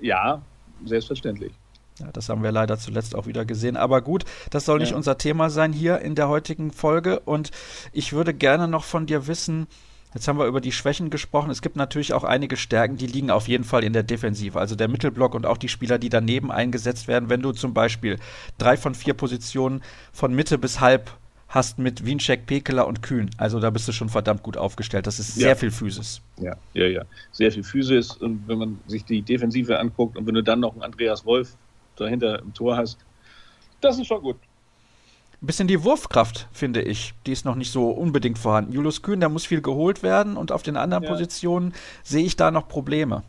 Ja, selbstverständlich. Ja, das haben wir leider zuletzt auch wieder gesehen. Aber gut, das soll nicht ja. unser Thema sein hier in der heutigen Folge. Und ich würde gerne noch von dir wissen, Jetzt haben wir über die Schwächen gesprochen. Es gibt natürlich auch einige Stärken, die liegen auf jeden Fall in der Defensive. Also der Mittelblock und auch die Spieler, die daneben eingesetzt werden. Wenn du zum Beispiel drei von vier Positionen von Mitte bis halb hast mit Wiencheck, Pekeler und Kühn. Also da bist du schon verdammt gut aufgestellt. Das ist sehr ja. viel Physis. Ja, ja, ja. Sehr viel Physis. Und wenn man sich die Defensive anguckt und wenn du dann noch einen Andreas Wolf dahinter im Tor hast, das ist schon gut. Ein bisschen die Wurfkraft, finde ich. Die ist noch nicht so unbedingt vorhanden. Julius Kühn, da muss viel geholt werden und auf den anderen ja. Positionen sehe ich da noch Probleme.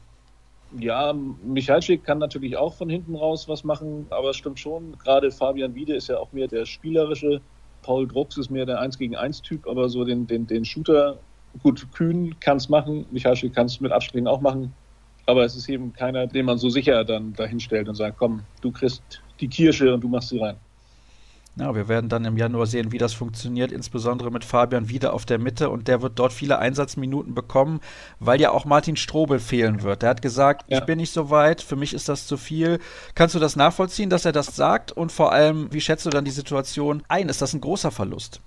Ja, Michalczyk kann natürlich auch von hinten raus was machen, aber es stimmt schon. Gerade Fabian Wiede ist ja auch mehr der spielerische Paul Drucks ist mehr der 1 gegen 1 Typ, aber so den, den, den Shooter, gut, Kühn kann es machen, Michalski kann es mit Abspringen auch machen, aber es ist eben keiner, den man so sicher dann dahinstellt und sagt, komm, du kriegst die Kirsche und du machst sie rein. Ja, wir werden dann im Januar sehen, wie das funktioniert, insbesondere mit Fabian wieder auf der Mitte und der wird dort viele Einsatzminuten bekommen, weil ja auch Martin Strobel fehlen wird. Der hat gesagt, ja. ich bin nicht so weit, für mich ist das zu viel. Kannst du das nachvollziehen, dass er das sagt und vor allem, wie schätzt du dann die Situation ein? Ist das ein großer Verlust?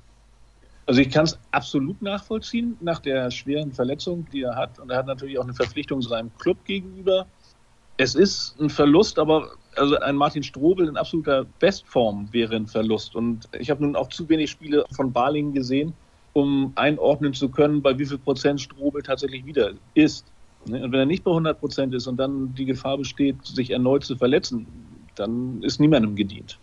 Also ich kann es absolut nachvollziehen nach der schweren Verletzung, die er hat und er hat natürlich auch eine Verpflichtung seinem Club gegenüber. Es ist ein Verlust, aber also ein Martin Strobel in absoluter Bestform wäre ein Verlust. Und ich habe nun auch zu wenig Spiele von Balingen gesehen, um einordnen zu können, bei wie viel Prozent Strobel tatsächlich wieder ist. Ne? Und wenn er nicht bei 100 Prozent ist und dann die Gefahr besteht, sich erneut zu verletzen, dann ist niemandem gedient.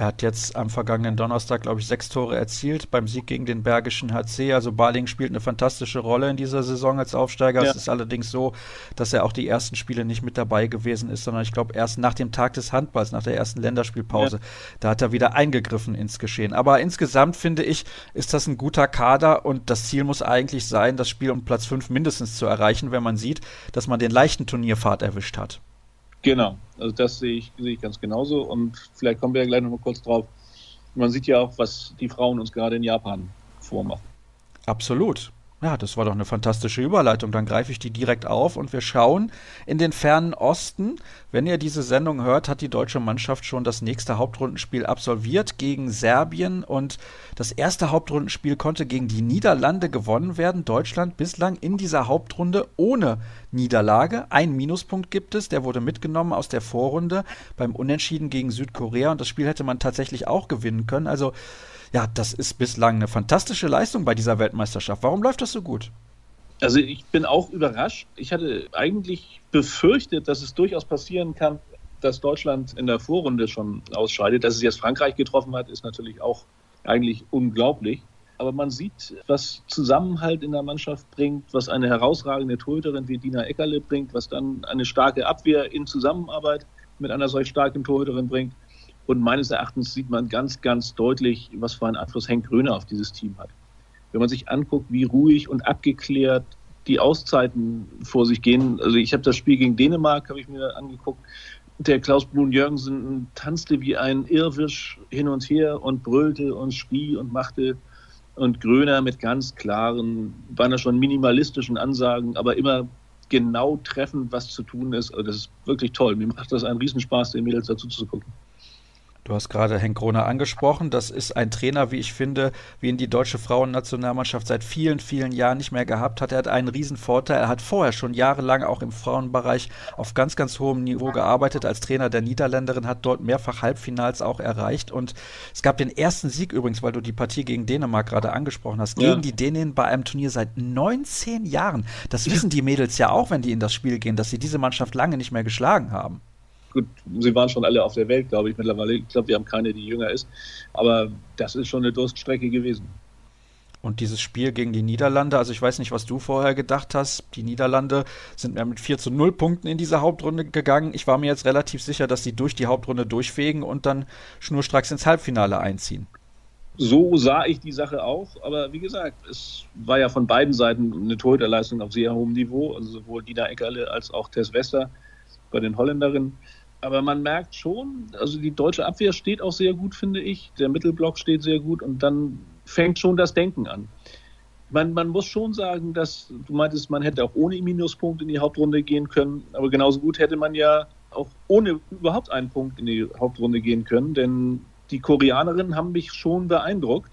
Er hat jetzt am vergangenen Donnerstag, glaube ich, sechs Tore erzielt beim Sieg gegen den Bergischen HC. Also Baling spielt eine fantastische Rolle in dieser Saison als Aufsteiger. Ja. Es ist allerdings so, dass er auch die ersten Spiele nicht mit dabei gewesen ist, sondern ich glaube erst nach dem Tag des Handballs, nach der ersten Länderspielpause, ja. da hat er wieder eingegriffen ins Geschehen. Aber insgesamt finde ich, ist das ein guter Kader und das Ziel muss eigentlich sein, das Spiel um Platz 5 mindestens zu erreichen, wenn man sieht, dass man den leichten Turnierpfad erwischt hat. Genau, also das sehe ich, sehe ich ganz genauso. Und vielleicht kommen wir ja gleich noch mal kurz drauf. Man sieht ja auch, was die Frauen uns gerade in Japan vormachen. Absolut. Ja, das war doch eine fantastische Überleitung. Dann greife ich die direkt auf und wir schauen in den fernen Osten. Wenn ihr diese Sendung hört, hat die deutsche Mannschaft schon das nächste Hauptrundenspiel absolviert gegen Serbien und das erste Hauptrundenspiel konnte gegen die Niederlande gewonnen werden. Deutschland bislang in dieser Hauptrunde ohne Niederlage. Ein Minuspunkt gibt es, der wurde mitgenommen aus der Vorrunde beim Unentschieden gegen Südkorea und das Spiel hätte man tatsächlich auch gewinnen können. Also ja, das ist bislang eine fantastische Leistung bei dieser Weltmeisterschaft. Warum läuft das so gut? Also ich bin auch überrascht. Ich hatte eigentlich befürchtet, dass es durchaus passieren kann, dass Deutschland in der Vorrunde schon ausscheidet. Dass es jetzt Frankreich getroffen hat, ist natürlich auch eigentlich unglaublich. Aber man sieht, was Zusammenhalt in der Mannschaft bringt, was eine herausragende Torhüterin wie Dina Eckerle bringt, was dann eine starke Abwehr in Zusammenarbeit mit einer solch starken Torhüterin bringt. Und meines Erachtens sieht man ganz, ganz deutlich, was für einen Einfluss Henk Gröner auf dieses Team hat. Wenn man sich anguckt, wie ruhig und abgeklärt die Auszeiten vor sich gehen. Also ich habe das Spiel gegen Dänemark, habe ich mir angeguckt. Der Klaus Brun Jürgensen tanzte wie ein Irrwisch hin und her und brüllte und schrie und machte. Und Gröner mit ganz klaren, beinahe schon minimalistischen Ansagen, aber immer genau treffend, was zu tun ist. Also das ist wirklich toll. Mir macht das einen Riesenspaß, den Mädels dazu zu gucken. Du hast gerade Henk Kroner angesprochen. Das ist ein Trainer, wie ich finde, wie ihn die deutsche Frauennationalmannschaft seit vielen, vielen Jahren nicht mehr gehabt hat. Er hat einen riesen Vorteil. Er hat vorher schon jahrelang auch im Frauenbereich auf ganz, ganz hohem Niveau gearbeitet. Als Trainer der Niederländerin hat dort mehrfach Halbfinals auch erreicht. Und es gab den ersten Sieg übrigens, weil du die Partie gegen Dänemark gerade angesprochen hast, gegen die Dänen bei einem Turnier seit 19 Jahren. Das wissen die Mädels ja auch, wenn die in das Spiel gehen, dass sie diese Mannschaft lange nicht mehr geschlagen haben gut, sie waren schon alle auf der Welt, glaube ich, mittlerweile. Ich glaube, wir haben keine, die jünger ist. Aber das ist schon eine Durststrecke gewesen. Und dieses Spiel gegen die Niederlande, also ich weiß nicht, was du vorher gedacht hast. Die Niederlande sind mir mit 4 zu 0 Punkten in diese Hauptrunde gegangen. Ich war mir jetzt relativ sicher, dass sie durch die Hauptrunde durchfegen und dann schnurstracks ins Halbfinale einziehen. So sah ich die Sache auch, aber wie gesagt, es war ja von beiden Seiten eine Torhüterleistung auf sehr hohem Niveau, also sowohl Dina Eckerle als auch Tess Wester bei den Holländerinnen. Aber man merkt schon, also die deutsche Abwehr steht auch sehr gut, finde ich. Der Mittelblock steht sehr gut und dann fängt schon das Denken an. Man, man muss schon sagen, dass du meintest, man hätte auch ohne Minuspunkt in die Hauptrunde gehen können, aber genauso gut hätte man ja auch ohne überhaupt einen Punkt in die Hauptrunde gehen können, denn die Koreanerinnen haben mich schon beeindruckt,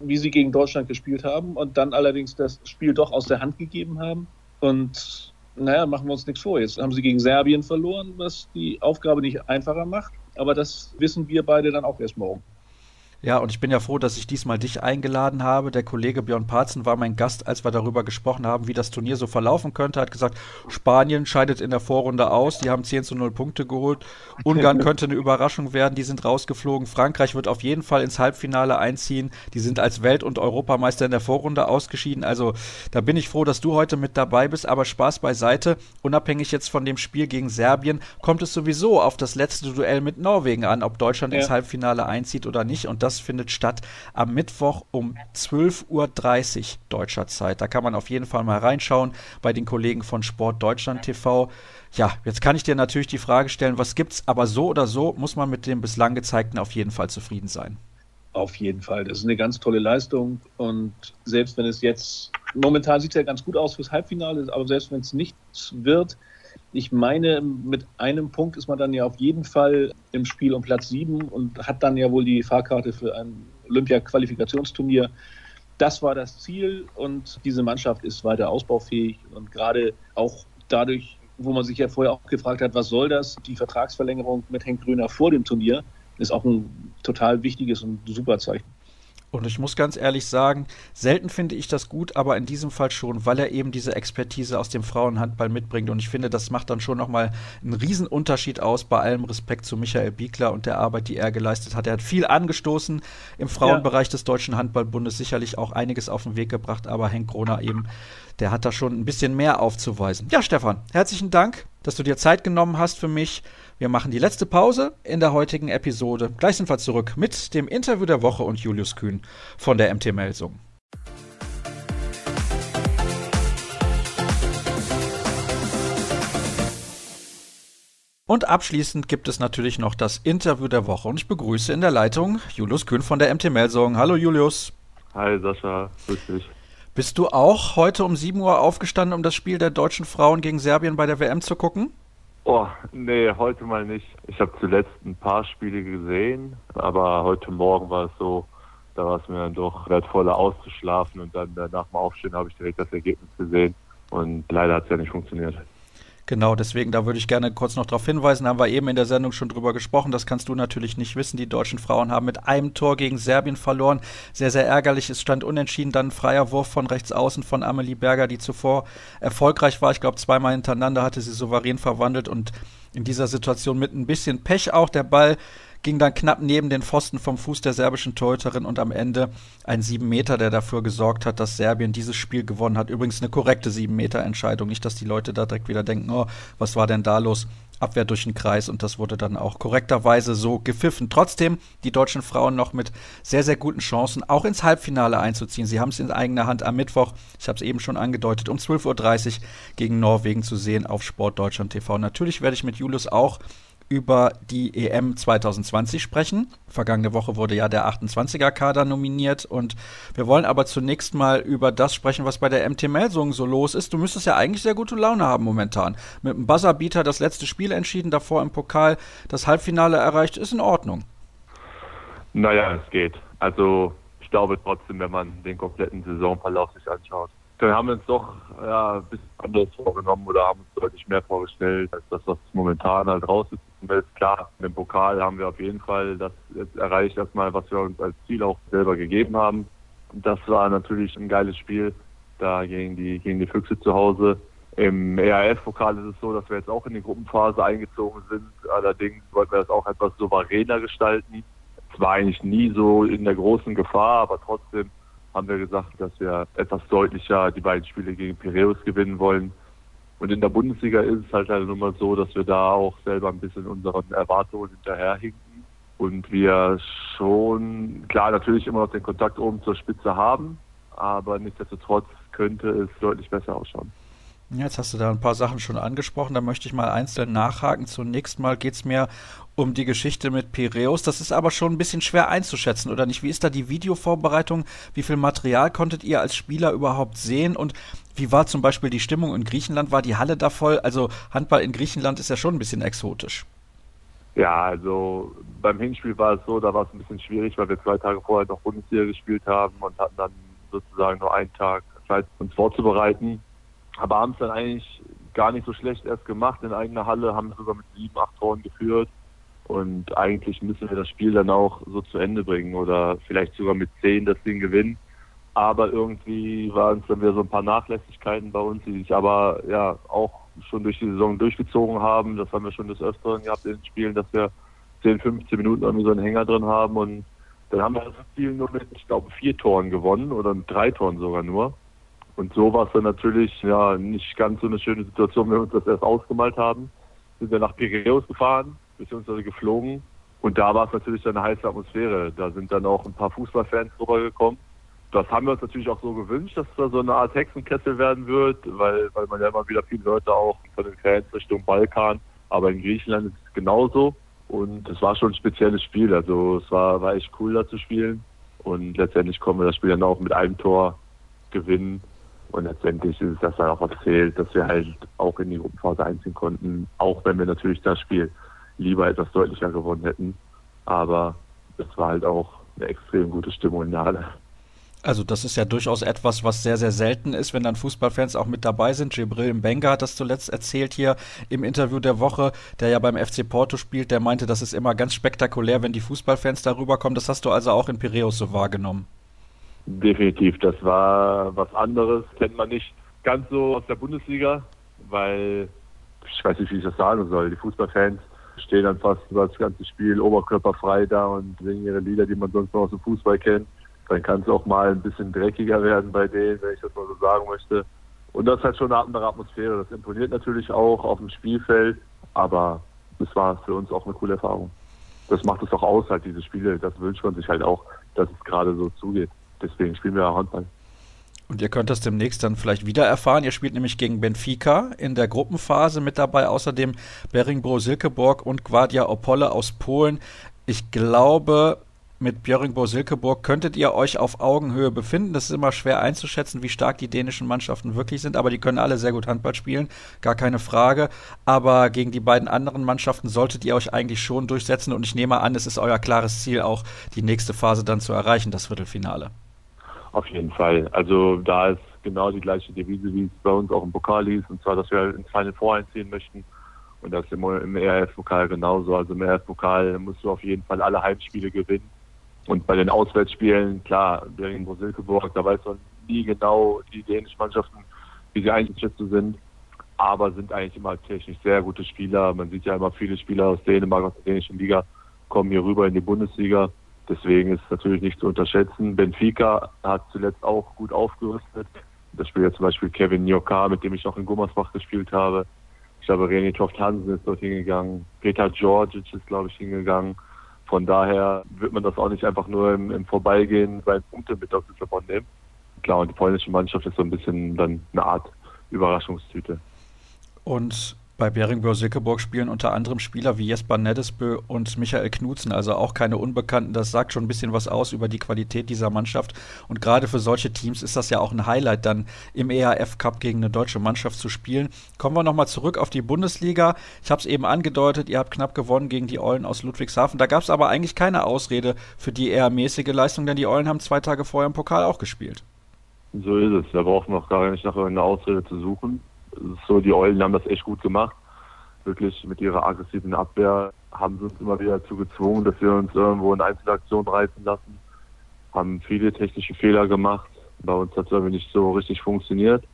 wie sie gegen Deutschland gespielt haben und dann allerdings das Spiel doch aus der Hand gegeben haben. Und naja, machen wir uns nichts vor. Jetzt haben sie gegen Serbien verloren, was die Aufgabe nicht einfacher macht. Aber das wissen wir beide dann auch erst morgen. Ja, und ich bin ja froh, dass ich diesmal dich eingeladen habe. Der Kollege Björn Parzen war mein Gast, als wir darüber gesprochen haben, wie das Turnier so verlaufen könnte. Er hat gesagt, Spanien scheidet in der Vorrunde aus. Die haben 10 zu 0 Punkte geholt. Ungarn könnte eine Überraschung werden. Die sind rausgeflogen. Frankreich wird auf jeden Fall ins Halbfinale einziehen. Die sind als Welt- und Europameister in der Vorrunde ausgeschieden. Also da bin ich froh, dass du heute mit dabei bist. Aber Spaß beiseite. Unabhängig jetzt von dem Spiel gegen Serbien kommt es sowieso auf das letzte Duell mit Norwegen an, ob Deutschland ja. ins Halbfinale einzieht oder nicht. Und das das findet statt am Mittwoch um 12.30 Uhr deutscher Zeit. Da kann man auf jeden Fall mal reinschauen bei den Kollegen von Sport Deutschland TV. Ja, jetzt kann ich dir natürlich die Frage stellen, was gibt's? Aber so oder so muss man mit dem bislang gezeigten auf jeden Fall zufrieden sein. Auf jeden Fall. Das ist eine ganz tolle Leistung. Und selbst wenn es jetzt, momentan sieht es ja ganz gut aus fürs Halbfinale, aber selbst wenn es nichts wird, ich meine, mit einem Punkt ist man dann ja auf jeden Fall im Spiel um Platz sieben und hat dann ja wohl die Fahrkarte für ein Olympia-Qualifikationsturnier. Das war das Ziel und diese Mannschaft ist weiter ausbaufähig und gerade auch dadurch, wo man sich ja vorher auch gefragt hat, was soll das? Die Vertragsverlängerung mit Henk Gröner vor dem Turnier ist auch ein total wichtiges und super Zeichen. Und ich muss ganz ehrlich sagen, selten finde ich das gut, aber in diesem Fall schon, weil er eben diese Expertise aus dem Frauenhandball mitbringt. Und ich finde, das macht dann schon nochmal einen Riesenunterschied aus, bei allem Respekt zu Michael Biegler und der Arbeit, die er geleistet hat. Er hat viel angestoßen im Frauenbereich ja. des Deutschen Handballbundes, sicherlich auch einiges auf den Weg gebracht, aber Henk Kroner eben, der hat da schon ein bisschen mehr aufzuweisen. Ja, Stefan, herzlichen Dank, dass du dir Zeit genommen hast für mich. Wir machen die letzte Pause in der heutigen Episode. Gleich sind wir zurück mit dem Interview der Woche und Julius Kühn von der MT Melsung. Und abschließend gibt es natürlich noch das Interview der Woche und ich begrüße in der Leitung Julius Kühn von der MT Melsung. Hallo Julius. Hi Sascha, grüß dich. Bist du auch heute um 7 Uhr aufgestanden, um das Spiel der deutschen Frauen gegen Serbien bei der WM zu gucken? Oh, nee, heute mal nicht. Ich habe zuletzt ein paar Spiele gesehen, aber heute Morgen war es so, da war es mir dann doch wertvoller auszuschlafen und dann nach dem Aufstehen habe ich direkt das Ergebnis gesehen und leider hat es ja nicht funktioniert. Genau, deswegen, da würde ich gerne kurz noch darauf hinweisen, haben wir eben in der Sendung schon drüber gesprochen, das kannst du natürlich nicht wissen. Die deutschen Frauen haben mit einem Tor gegen Serbien verloren. Sehr, sehr ärgerlich. Es stand unentschieden, dann ein freier Wurf von rechts außen von Amelie Berger, die zuvor erfolgreich war. Ich glaube, zweimal hintereinander hatte sie souverän verwandelt und in dieser Situation mit ein bisschen Pech auch der Ball ging dann knapp neben den Pfosten vom Fuß der serbischen Torhüterin und am Ende ein 7 Meter, der dafür gesorgt hat, dass Serbien dieses Spiel gewonnen hat. Übrigens eine korrekte 7 Meter Entscheidung. Nicht, dass die Leute da direkt wieder denken, oh, was war denn da los? Abwehr durch den Kreis und das wurde dann auch korrekterweise so gepfiffen. Trotzdem die deutschen Frauen noch mit sehr, sehr guten Chancen, auch ins Halbfinale einzuziehen. Sie haben es in eigener Hand am Mittwoch, ich habe es eben schon angedeutet, um 12.30 Uhr gegen Norwegen zu sehen auf Sportdeutschland TV. Natürlich werde ich mit Julius auch über die EM 2020 sprechen. Vergangene Woche wurde ja der 28er-Kader nominiert und wir wollen aber zunächst mal über das sprechen, was bei der MT Melsungen so los ist. Du müsstest ja eigentlich sehr gute Laune haben momentan. Mit dem Buzzerbeater das letzte Spiel entschieden, davor im Pokal das Halbfinale erreicht, ist in Ordnung. Naja, es geht. Also ich glaube trotzdem, wenn man den kompletten Saisonverlauf sich anschaut, dann haben wir uns doch ja, ein bisschen anders vorgenommen oder haben uns deutlich mehr vorgestellt, als das, was momentan halt raus ist. Ist klar, im Pokal haben wir auf jeden Fall das erreicht, erstmal, was wir uns als Ziel auch selber gegeben haben. Das war natürlich ein geiles Spiel, da gegen die, gegen die Füchse zu Hause. Im ERF-Pokal ist es so, dass wir jetzt auch in die Gruppenphase eingezogen sind. Allerdings wollten wir das auch etwas souveräner gestalten. Es war eigentlich nie so in der großen Gefahr, aber trotzdem haben wir gesagt, dass wir etwas deutlicher die beiden Spiele gegen Piraeus gewinnen wollen. Und in der Bundesliga ist es halt halt nun mal so, dass wir da auch selber ein bisschen unseren Erwartungen hinterherhinken und wir schon, klar, natürlich immer noch den Kontakt oben zur Spitze haben, aber nichtsdestotrotz könnte es deutlich besser ausschauen. Jetzt hast du da ein paar Sachen schon angesprochen, da möchte ich mal einzeln nachhaken. Zunächst mal geht es mir um die Geschichte mit Piräus. Das ist aber schon ein bisschen schwer einzuschätzen, oder nicht? Wie ist da die Videovorbereitung? Wie viel Material konntet ihr als Spieler überhaupt sehen? Und wie war zum Beispiel die Stimmung in Griechenland? War die Halle da voll? Also Handball in Griechenland ist ja schon ein bisschen exotisch. Ja, also beim Hinspiel war es so, da war es ein bisschen schwierig, weil wir zwei Tage vorher noch Bundesliga gespielt haben und hatten dann sozusagen nur einen Tag Zeit, uns vorzubereiten aber haben es dann eigentlich gar nicht so schlecht erst gemacht in eigener Halle, haben sogar mit sieben, acht Toren geführt. Und eigentlich müssen wir das Spiel dann auch so zu Ende bringen oder vielleicht sogar mit zehn das Ding gewinnen. Aber irgendwie waren es dann wieder so ein paar Nachlässigkeiten bei uns, die sich aber ja auch schon durch die Saison durchgezogen haben. Das haben wir schon des Öfteren gehabt in den Spielen, dass wir 10, 15 Minuten irgendwie so einen Hänger drin haben und dann haben wir das Spiel nur mit, ich glaube, vier Toren gewonnen oder mit drei Toren sogar nur. Und so war es dann natürlich ja nicht ganz so eine schöne Situation, wenn wir uns das erst ausgemalt haben. Sind wir nach Piraeus gefahren, beziehungsweise geflogen. Und da war es natürlich eine heiße Atmosphäre. Da sind dann auch ein paar Fußballfans rübergekommen. Das haben wir uns natürlich auch so gewünscht, dass da so eine Art Hexenkessel werden wird, weil, weil man ja immer wieder viele Leute auch von den Fans Richtung Balkan, aber in Griechenland ist es genauso. Und es war schon ein spezielles Spiel. Also es war, war echt cool da zu spielen. Und letztendlich kommen wir das Spiel dann auch mit einem Tor gewinnen. Und letztendlich ist das dann auch erzählt, dass wir halt auch in die Gruppenphase einziehen konnten, auch wenn wir natürlich das Spiel lieber etwas deutlicher gewonnen hätten. Aber es war halt auch eine extrem gute Stimmung in der Halle. Also das ist ja durchaus etwas, was sehr, sehr selten ist, wenn dann Fußballfans auch mit dabei sind. Gibril Mbenga hat das zuletzt erzählt hier im Interview der Woche, der ja beim FC Porto spielt. Der meinte, das ist immer ganz spektakulär, wenn die Fußballfans darüber kommen. Das hast du also auch in Piräus so wahrgenommen. Definitiv, das war was anderes. Kennt man nicht ganz so aus der Bundesliga, weil ich weiß nicht, wie ich das sagen soll. Die Fußballfans stehen dann fast über das ganze Spiel oberkörperfrei da und singen ihre Lieder, die man sonst noch aus dem Fußball kennt. Dann kann es auch mal ein bisschen dreckiger werden bei denen, wenn ich das mal so sagen möchte. Und das halt schon eine andere Atmosphäre. Das imponiert natürlich auch auf dem Spielfeld, aber es war für uns auch eine coole Erfahrung. Das macht es auch aus, halt diese Spiele. Das wünscht man sich halt auch, dass es gerade so zugeht deswegen spielen wir ja Handball. Und ihr könnt das demnächst dann vielleicht wieder erfahren. Ihr spielt nämlich gegen Benfica in der Gruppenphase mit dabei, außerdem Beringbro Silkeborg und Guardia Opole aus Polen. Ich glaube, mit Björnbo Silkeborg könntet ihr euch auf Augenhöhe befinden. Das ist immer schwer einzuschätzen, wie stark die dänischen Mannschaften wirklich sind, aber die können alle sehr gut Handball spielen, gar keine Frage. Aber gegen die beiden anderen Mannschaften solltet ihr euch eigentlich schon durchsetzen und ich nehme an, es ist euer klares Ziel, auch die nächste Phase dann zu erreichen, das Viertelfinale. Auf jeden Fall. Also da ist genau die gleiche Devise, wie es bei uns auch im Pokal hieß, und zwar, dass wir ins Final Four einziehen möchten. Und das im, im ERF-Pokal genauso. Also im ERF-Pokal musst du auf jeden Fall alle Heimspiele gewinnen. Und bei den Auswärtsspielen, klar, Beringen Silkeborg, da weiß man nie genau die dänischen Mannschaften, wie sie einzuschätzen sind. Aber sind eigentlich immer technisch sehr gute Spieler. Man sieht ja immer viele Spieler aus Dänemark, aus der dänischen Liga, kommen hier rüber in die Bundesliga. Deswegen ist es natürlich nicht zu unterschätzen. Benfica hat zuletzt auch gut aufgerüstet. Da spielt ja zum Beispiel Kevin Njoka, mit dem ich noch in Gummersbach gespielt habe. Ich glaube, René Toft Hansen ist dort hingegangen. Peter Georgic ist, glaube ich, hingegangen. Von daher wird man das auch nicht einfach nur im, im Vorbeigehen bei Punkte mit aus Lissabon nehmen. Klar, und die polnische Mannschaft ist so ein bisschen dann eine Art Überraschungstüte. Und bei Beringbau-Silkeborg spielen unter anderem Spieler wie Jesper Neddesbö und Michael Knutzen, also auch keine Unbekannten. Das sagt schon ein bisschen was aus über die Qualität dieser Mannschaft. Und gerade für solche Teams ist das ja auch ein Highlight, dann im EAF Cup gegen eine deutsche Mannschaft zu spielen. Kommen wir nochmal zurück auf die Bundesliga. Ich habe es eben angedeutet, ihr habt knapp gewonnen gegen die Eulen aus Ludwigshafen. Da gab es aber eigentlich keine Ausrede für die eher mäßige Leistung, denn die Eulen haben zwei Tage vorher im Pokal auch gespielt. So ist es. Da braucht man auch gar nicht nach irgendeiner Ausrede zu suchen so, die Eulen haben das echt gut gemacht. Wirklich mit ihrer aggressiven Abwehr haben sie uns immer wieder dazu gezwungen, dass wir uns irgendwo in Einzelaktionen reißen lassen. Haben viele technische Fehler gemacht. Bei uns hat es irgendwie nicht so richtig funktioniert.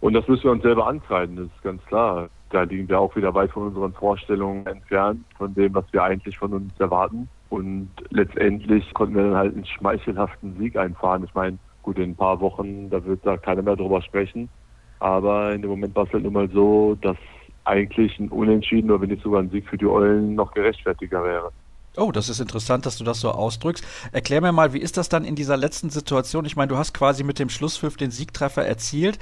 Und das müssen wir uns selber ankreiden, das ist ganz klar. Da liegen wir auch wieder weit von unseren Vorstellungen entfernt, von dem, was wir eigentlich von uns erwarten. Und letztendlich konnten wir dann halt einen schmeichelhaften Sieg einfahren. Ich meine, gut, in ein paar Wochen, da wird da keiner mehr drüber sprechen. Aber in dem Moment war es halt nun mal so, dass eigentlich ein Unentschieden oder wenn nicht sogar ein Sieg für die Eulen noch gerechtfertiger wäre. Oh, das ist interessant, dass du das so ausdrückst. Erklär mir mal, wie ist das dann in dieser letzten Situation? Ich meine, du hast quasi mit dem Schlusspfiff den Siegtreffer erzielt.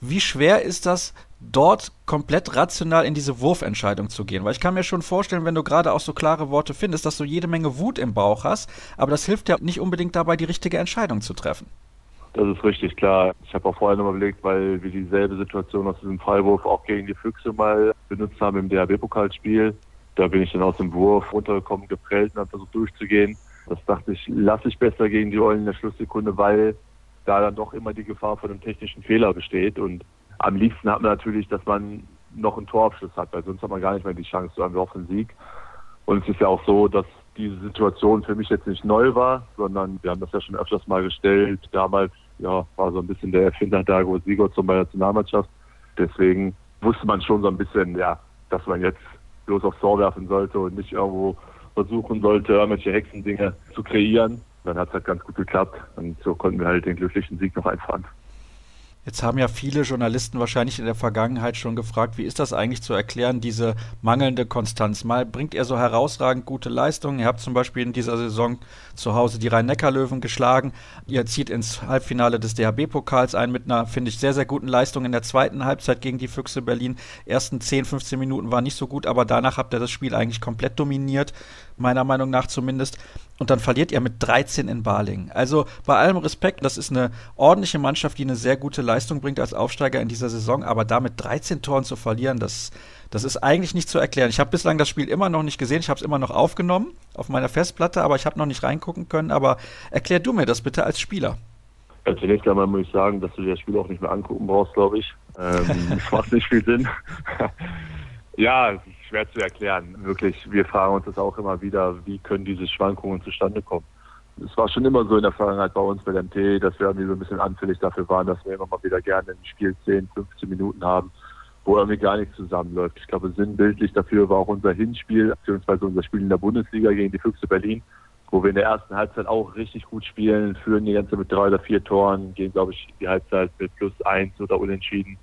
Wie schwer ist das, dort komplett rational in diese Wurfentscheidung zu gehen? Weil ich kann mir schon vorstellen, wenn du gerade auch so klare Worte findest, dass du jede Menge Wut im Bauch hast, aber das hilft ja nicht unbedingt dabei, die richtige Entscheidung zu treffen. Das ist richtig klar. Ich habe auch vorher nochmal überlegt, weil wir dieselbe Situation aus diesem Freiwurf auch gegen die Füchse mal benutzt haben im DHB-Pokalspiel. Da bin ich dann aus dem Wurf runtergekommen, geprellt und habe versucht durchzugehen. Das dachte ich, lasse ich besser gegen die Eulen in der Schlusssekunde, weil da dann doch immer die Gefahr von einem technischen Fehler besteht. Und am liebsten hat man natürlich, dass man noch einen Torabschluss hat, weil sonst hat man gar nicht mehr die Chance zu einem offenen Sieg. Und es ist ja auch so, dass diese Situation für mich jetzt nicht neu war, sondern wir haben das ja schon öfters mal gestellt. Damals ja, war so ein bisschen der Erfinder Dago Sigurdsson bei der Nationalmannschaft. Deswegen wusste man schon so ein bisschen, ja, dass man jetzt bloß aufs Tor werfen sollte und nicht irgendwo versuchen sollte, irgendwelche Hexendinge zu kreieren. Dann hat es halt ganz gut geklappt und so konnten wir halt den glücklichen Sieg noch einfahren. Jetzt haben ja viele Journalisten wahrscheinlich in der Vergangenheit schon gefragt, wie ist das eigentlich zu erklären, diese mangelnde Konstanz? Mal bringt ihr so herausragend gute Leistungen. Ihr habt zum Beispiel in dieser Saison zu Hause die Rhein-Neckar-Löwen geschlagen. Ihr zieht ins Halbfinale des DHB-Pokals ein mit einer, finde ich, sehr, sehr guten Leistung in der zweiten Halbzeit gegen die Füchse Berlin. Ersten 10, 15 Minuten waren nicht so gut, aber danach habt ihr das Spiel eigentlich komplett dominiert, meiner Meinung nach zumindest und dann verliert ihr mit 13 in Balingen. Also bei allem Respekt, das ist eine ordentliche Mannschaft, die eine sehr gute Leistung bringt als Aufsteiger in dieser Saison, aber damit 13 Toren zu verlieren, das, das ist eigentlich nicht zu erklären. Ich habe bislang das Spiel immer noch nicht gesehen, ich habe es immer noch aufgenommen auf meiner Festplatte, aber ich habe noch nicht reingucken können. Aber erklär du mir das bitte als Spieler. Ja, zunächst einmal muss ich sagen, dass du dir das Spiel auch nicht mehr angucken brauchst, glaube ich. Ähm, das macht nicht viel Sinn. ja, schwer zu erklären. Wirklich, wir fragen uns das auch immer wieder, wie können diese Schwankungen zustande kommen. Es war schon immer so in der Vergangenheit bei uns bei MT, dass wir irgendwie so ein bisschen anfällig dafür waren, dass wir immer mal wieder gerne ein Spiel 10, 15 Minuten haben, wo irgendwie gar nichts zusammenläuft. Ich glaube, sinnbildlich dafür war auch unser Hinspiel, beziehungsweise unser Spiel in der Bundesliga gegen die Füchse Berlin, wo wir in der ersten Halbzeit auch richtig gut spielen, führen die ganze mit drei oder vier Toren, gehen, glaube ich, die Halbzeit mit plus eins oder unentschieden.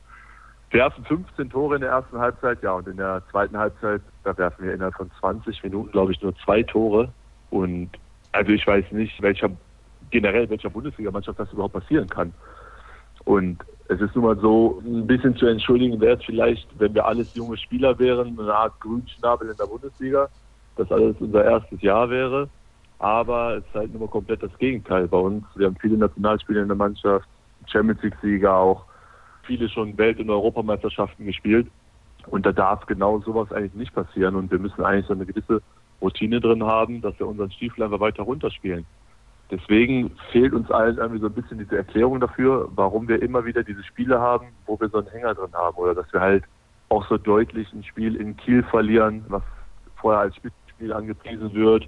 Werfen 15 Tore in der ersten Halbzeit, ja, und in der zweiten Halbzeit, da werfen wir innerhalb von 20 Minuten, glaube ich, nur zwei Tore. Und also ich weiß nicht, welcher generell welcher Bundesligamannschaft das überhaupt passieren kann. Und es ist nun mal so, ein bisschen zu entschuldigen wäre es vielleicht, wenn wir alles junge Spieler wären, eine Art Grünschnabel in der Bundesliga, dass alles unser erstes Jahr wäre. Aber es ist halt nur mal komplett das Gegenteil bei uns. Wir haben viele Nationalspieler in der Mannschaft, Champions League-Sieger auch viele schon Welt- und Europameisterschaften gespielt. Und da darf genau sowas eigentlich nicht passieren. Und wir müssen eigentlich so eine gewisse Routine drin haben, dass wir unseren Stiefel einfach weiter runterspielen. Deswegen fehlt uns allen irgendwie so ein bisschen diese Erklärung dafür, warum wir immer wieder diese Spiele haben, wo wir so einen Hänger drin haben oder dass wir halt auch so deutlich ein Spiel in Kiel verlieren, was vorher als Spitzenspiel angepriesen wird.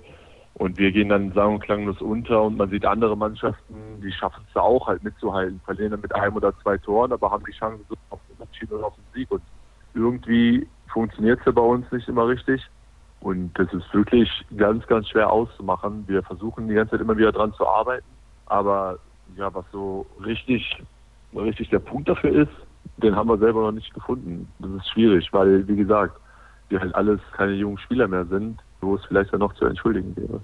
Und wir gehen dann sang- und klanglos unter und man sieht andere Mannschaften, die schaffen es da auch halt mitzuhalten, verlieren dann mit einem oder zwei Toren, aber haben die Chance auf den Unentschieden oder auf den Sieg. Und irgendwie funktioniert es ja bei uns nicht immer richtig. Und das ist wirklich ganz, ganz schwer auszumachen. Wir versuchen die ganze Zeit immer wieder dran zu arbeiten. Aber ja, was so richtig, richtig der Punkt dafür ist, den haben wir selber noch nicht gefunden. Das ist schwierig, weil, wie gesagt, wir halt alles keine jungen Spieler mehr sind, wo es vielleicht dann noch zu entschuldigen wäre.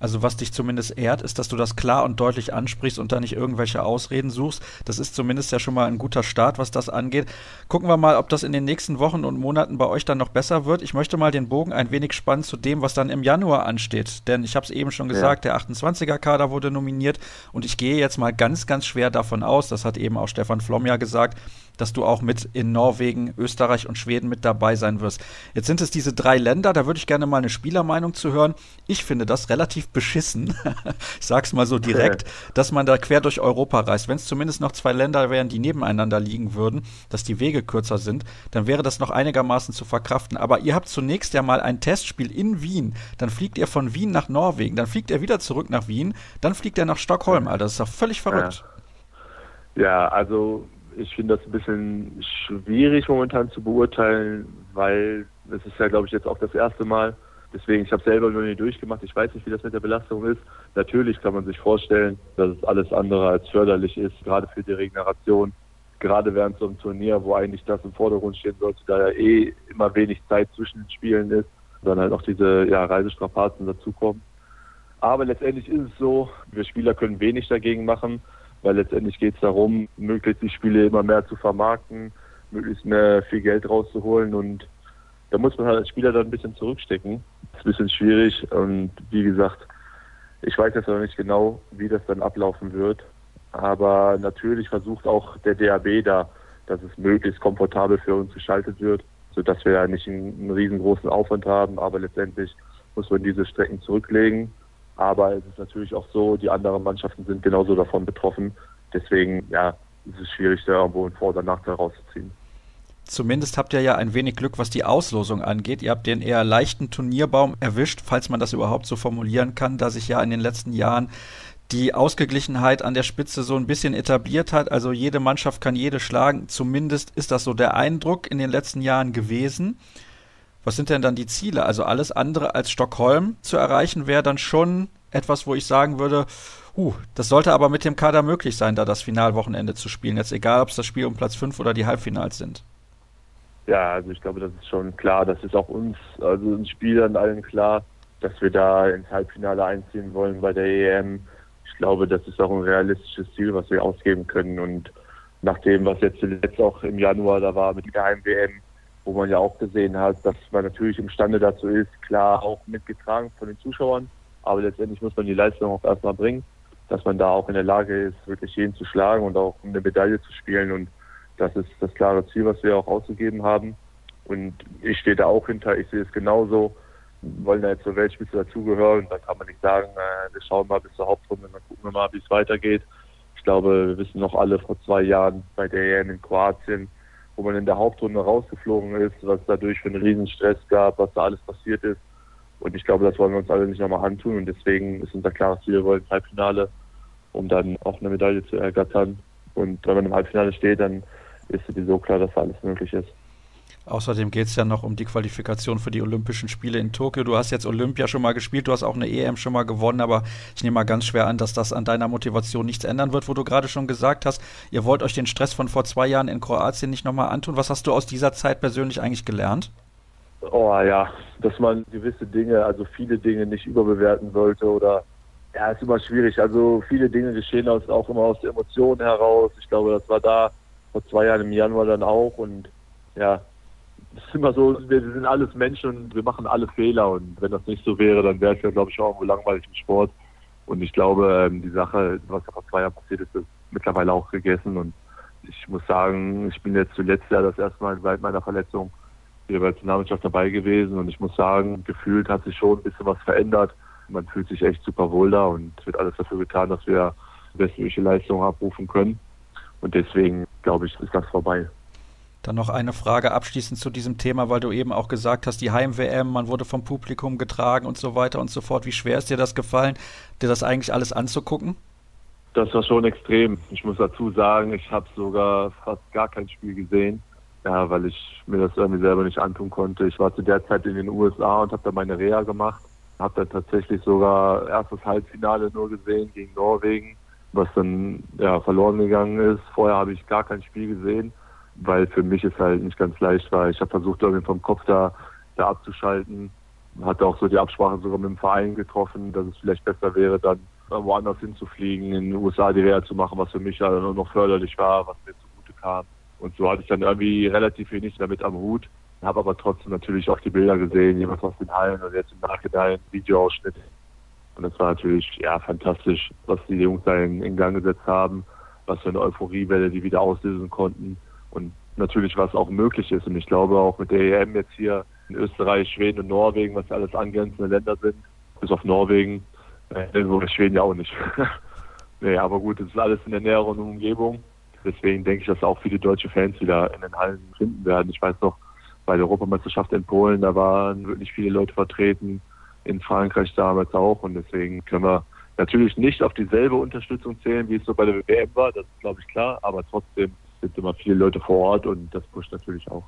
Also was dich zumindest ehrt, ist, dass du das klar und deutlich ansprichst und da nicht irgendwelche Ausreden suchst. Das ist zumindest ja schon mal ein guter Start, was das angeht. Gucken wir mal, ob das in den nächsten Wochen und Monaten bei euch dann noch besser wird. Ich möchte mal den Bogen ein wenig spannen zu dem, was dann im Januar ansteht. Denn ich habe es eben schon gesagt, ja. der 28er-Kader wurde nominiert und ich gehe jetzt mal ganz, ganz schwer davon aus, das hat eben auch Stefan Flom ja gesagt, dass du auch mit in Norwegen, Österreich und Schweden mit dabei sein wirst. Jetzt sind es diese drei Länder, da würde ich gerne mal eine Spielermeinung zu hören. Ich finde das relativ beschissen, ich sag's mal so direkt, dass man da quer durch Europa reist. Wenn es zumindest noch zwei Länder wären, die nebeneinander liegen würden, dass die Wege kürzer sind, dann wäre das noch einigermaßen zu verkraften. Aber ihr habt zunächst ja mal ein Testspiel in Wien, dann fliegt ihr von Wien nach Norwegen, dann fliegt ihr wieder zurück nach Wien, dann fliegt ihr nach Stockholm. Alter, das ist doch völlig verrückt. Ja, ja also ich finde das ein bisschen schwierig momentan zu beurteilen, weil es ist ja, glaube ich, jetzt auch das erste Mal. Deswegen, ich habe selber noch nie durchgemacht. Ich weiß nicht, wie das mit der Belastung ist. Natürlich kann man sich vorstellen, dass es alles andere als förderlich ist, gerade für die Regeneration. Gerade während so einem Turnier, wo eigentlich das im Vordergrund stehen sollte, da ja eh immer wenig Zeit zwischen den Spielen ist, dann halt auch diese ja, Reisestrapazen dazukommen. Aber letztendlich ist es so, wir Spieler können wenig dagegen machen weil letztendlich geht es darum, möglichst die Spiele immer mehr zu vermarkten, möglichst mehr viel Geld rauszuholen und da muss man halt als Spieler dann ein bisschen zurückstecken. Das ist ein bisschen schwierig und wie gesagt, ich weiß jetzt noch nicht genau, wie das dann ablaufen wird, aber natürlich versucht auch der DAB da, dass es möglichst komfortabel für uns geschaltet wird, sodass wir ja nicht einen, einen riesengroßen Aufwand haben, aber letztendlich muss man diese Strecken zurücklegen aber es ist natürlich auch so, die anderen Mannschaften sind genauso davon betroffen. Deswegen, ja, es schwierig, da irgendwo einen Vor- oder Nachteil rauszuziehen. Zumindest habt ihr ja ein wenig Glück, was die Auslosung angeht. Ihr habt den eher leichten Turnierbaum erwischt, falls man das überhaupt so formulieren kann, da sich ja in den letzten Jahren die Ausgeglichenheit an der Spitze so ein bisschen etabliert hat. Also jede Mannschaft kann jede schlagen. Zumindest ist das so der Eindruck in den letzten Jahren gewesen. Was sind denn dann die Ziele? Also alles andere als Stockholm zu erreichen wäre dann schon etwas, wo ich sagen würde, uh, das sollte aber mit dem Kader möglich sein, da das Finalwochenende zu spielen. Jetzt egal, ob es das Spiel um Platz 5 oder die Halbfinals sind. Ja, also ich glaube, das ist schon klar. Das ist auch uns, also uns Spielern allen klar, dass wir da ins Halbfinale einziehen wollen bei der EM. Ich glaube, das ist auch ein realistisches Ziel, was wir ausgeben können. Und nach dem, was jetzt zuletzt auch im Januar da war mit der Heim-WM, wo man ja auch gesehen hat, dass man natürlich imstande dazu ist, klar auch mitgetragen von den Zuschauern, aber letztendlich muss man die Leistung auch erstmal bringen, dass man da auch in der Lage ist, wirklich jeden zu schlagen und auch eine Medaille zu spielen. Und das ist das klare Ziel, was wir auch ausgegeben haben. Und ich stehe da auch hinter, ich sehe es genauso, wir wollen da jetzt zur Weltspitze dazugehören, da kann man nicht sagen, äh, wir schauen mal bis zur Hauptrunde, dann gucken wir mal, wie es weitergeht. Ich glaube, wir wissen noch alle vor zwei Jahren bei der EM in Kroatien, wo man in der Hauptrunde rausgeflogen ist, was dadurch für einen Riesenstress gab, was da alles passiert ist. Und ich glaube, das wollen wir uns alle nicht nochmal antun. Und deswegen ist unser klares Ziel, wir wollen ins Halbfinale, um dann auch eine Medaille zu ergattern. Und wenn man im Halbfinale steht, dann ist sowieso klar, dass da alles möglich ist. Außerdem geht es ja noch um die Qualifikation für die Olympischen Spiele in Tokio. Du hast jetzt Olympia schon mal gespielt, du hast auch eine EM schon mal gewonnen, aber ich nehme mal ganz schwer an, dass das an deiner Motivation nichts ändern wird, wo du gerade schon gesagt hast, ihr wollt euch den Stress von vor zwei Jahren in Kroatien nicht nochmal antun. Was hast du aus dieser Zeit persönlich eigentlich gelernt? Oh ja, dass man gewisse Dinge, also viele Dinge nicht überbewerten sollte oder ja, ist immer schwierig. Also viele Dinge geschehen aus, auch immer aus der Emotion heraus. Ich glaube, das war da vor zwei Jahren im Januar dann auch und ja, es ist immer so, wir sind alles Menschen und wir machen alle Fehler und wenn das nicht so wäre, dann wäre es ja, glaube ich, auch irgendwo langweilig im Sport. Und ich glaube, ähm, die Sache, was vor zwei Jahren passiert ist, ist mittlerweile auch gegessen und ich muss sagen, ich bin jetzt zuletzt ja das erste Mal seit meiner Verletzung hier bei der Nationalmannschaft dabei gewesen und ich muss sagen, gefühlt hat sich schon ein bisschen was verändert. man fühlt sich echt super wohl da und wird alles dafür getan, dass wir bestmögliche Leistung abrufen können. Und deswegen, glaube ich, ist das vorbei. Dann noch eine Frage abschließend zu diesem Thema, weil du eben auch gesagt hast, die Heim-WM, man wurde vom Publikum getragen und so weiter und so fort. Wie schwer ist dir das gefallen, dir das eigentlich alles anzugucken? Das war schon extrem. Ich muss dazu sagen, ich habe sogar fast gar kein Spiel gesehen, ja, weil ich mir das irgendwie selber nicht antun konnte. Ich war zu der Zeit in den USA und habe da meine Reha gemacht. Habe dann tatsächlich sogar erstes Halbfinale nur gesehen gegen Norwegen, was dann ja, verloren gegangen ist. Vorher habe ich gar kein Spiel gesehen weil für mich es halt nicht ganz leicht war. Ich habe versucht, irgendwie vom Kopf da, da abzuschalten. Hatte auch so die Absprache sogar mit dem Verein getroffen, dass es vielleicht besser wäre, dann woanders hinzufliegen, in den USA die Reha zu machen, was für mich ja nur noch förderlich war, was mir zugute kam. Und so hatte ich dann irgendwie relativ wenig damit am Hut. Habe aber trotzdem natürlich auch die Bilder gesehen, jemals aus den Hallen und jetzt im Nachhinein Videoausschnitt. Und das war natürlich ja fantastisch, was die Jungs da in, in Gang gesetzt haben, was für eine Euphoriewelle die wieder auslösen konnten und natürlich was auch möglich ist. Und ich glaube auch mit der EM jetzt hier in Österreich, Schweden und Norwegen, was alles angrenzende Länder sind, bis auf Norwegen, äh, ist Schweden ja auch nicht. nee, aber gut, es ist alles in der näheren Umgebung. Deswegen denke ich, dass auch viele deutsche Fans wieder in den Hallen finden werden. Ich weiß noch, bei der Europameisterschaft in Polen, da waren wirklich viele Leute vertreten, in Frankreich damals auch. Und deswegen können wir natürlich nicht auf dieselbe Unterstützung zählen, wie es so bei der WM war, das ist glaube ich klar, aber trotzdem sind immer viele Leute vor Ort und das pusht natürlich auch.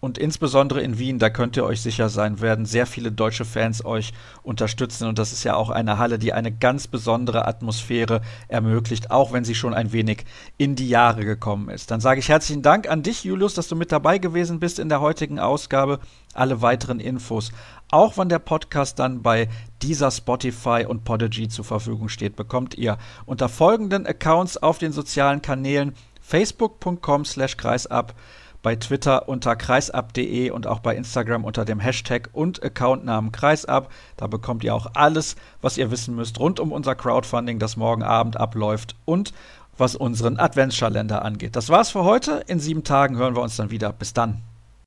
Und insbesondere in Wien, da könnt ihr euch sicher sein, werden sehr viele deutsche Fans euch unterstützen. Und das ist ja auch eine Halle, die eine ganz besondere Atmosphäre ermöglicht, auch wenn sie schon ein wenig in die Jahre gekommen ist. Dann sage ich herzlichen Dank an dich, Julius, dass du mit dabei gewesen bist in der heutigen Ausgabe. Alle weiteren Infos, auch wann der Podcast dann bei dieser Spotify und Podigy zur Verfügung steht, bekommt ihr unter folgenden Accounts auf den sozialen Kanälen facebook.com slash kreisab, bei Twitter unter kreisab.de und auch bei Instagram unter dem Hashtag und Accountnamen kreisab. Da bekommt ihr auch alles, was ihr wissen müsst rund um unser Crowdfunding, das morgen Abend abläuft und was unseren Adventskalender angeht. Das war's für heute. In sieben Tagen hören wir uns dann wieder. Bis dann.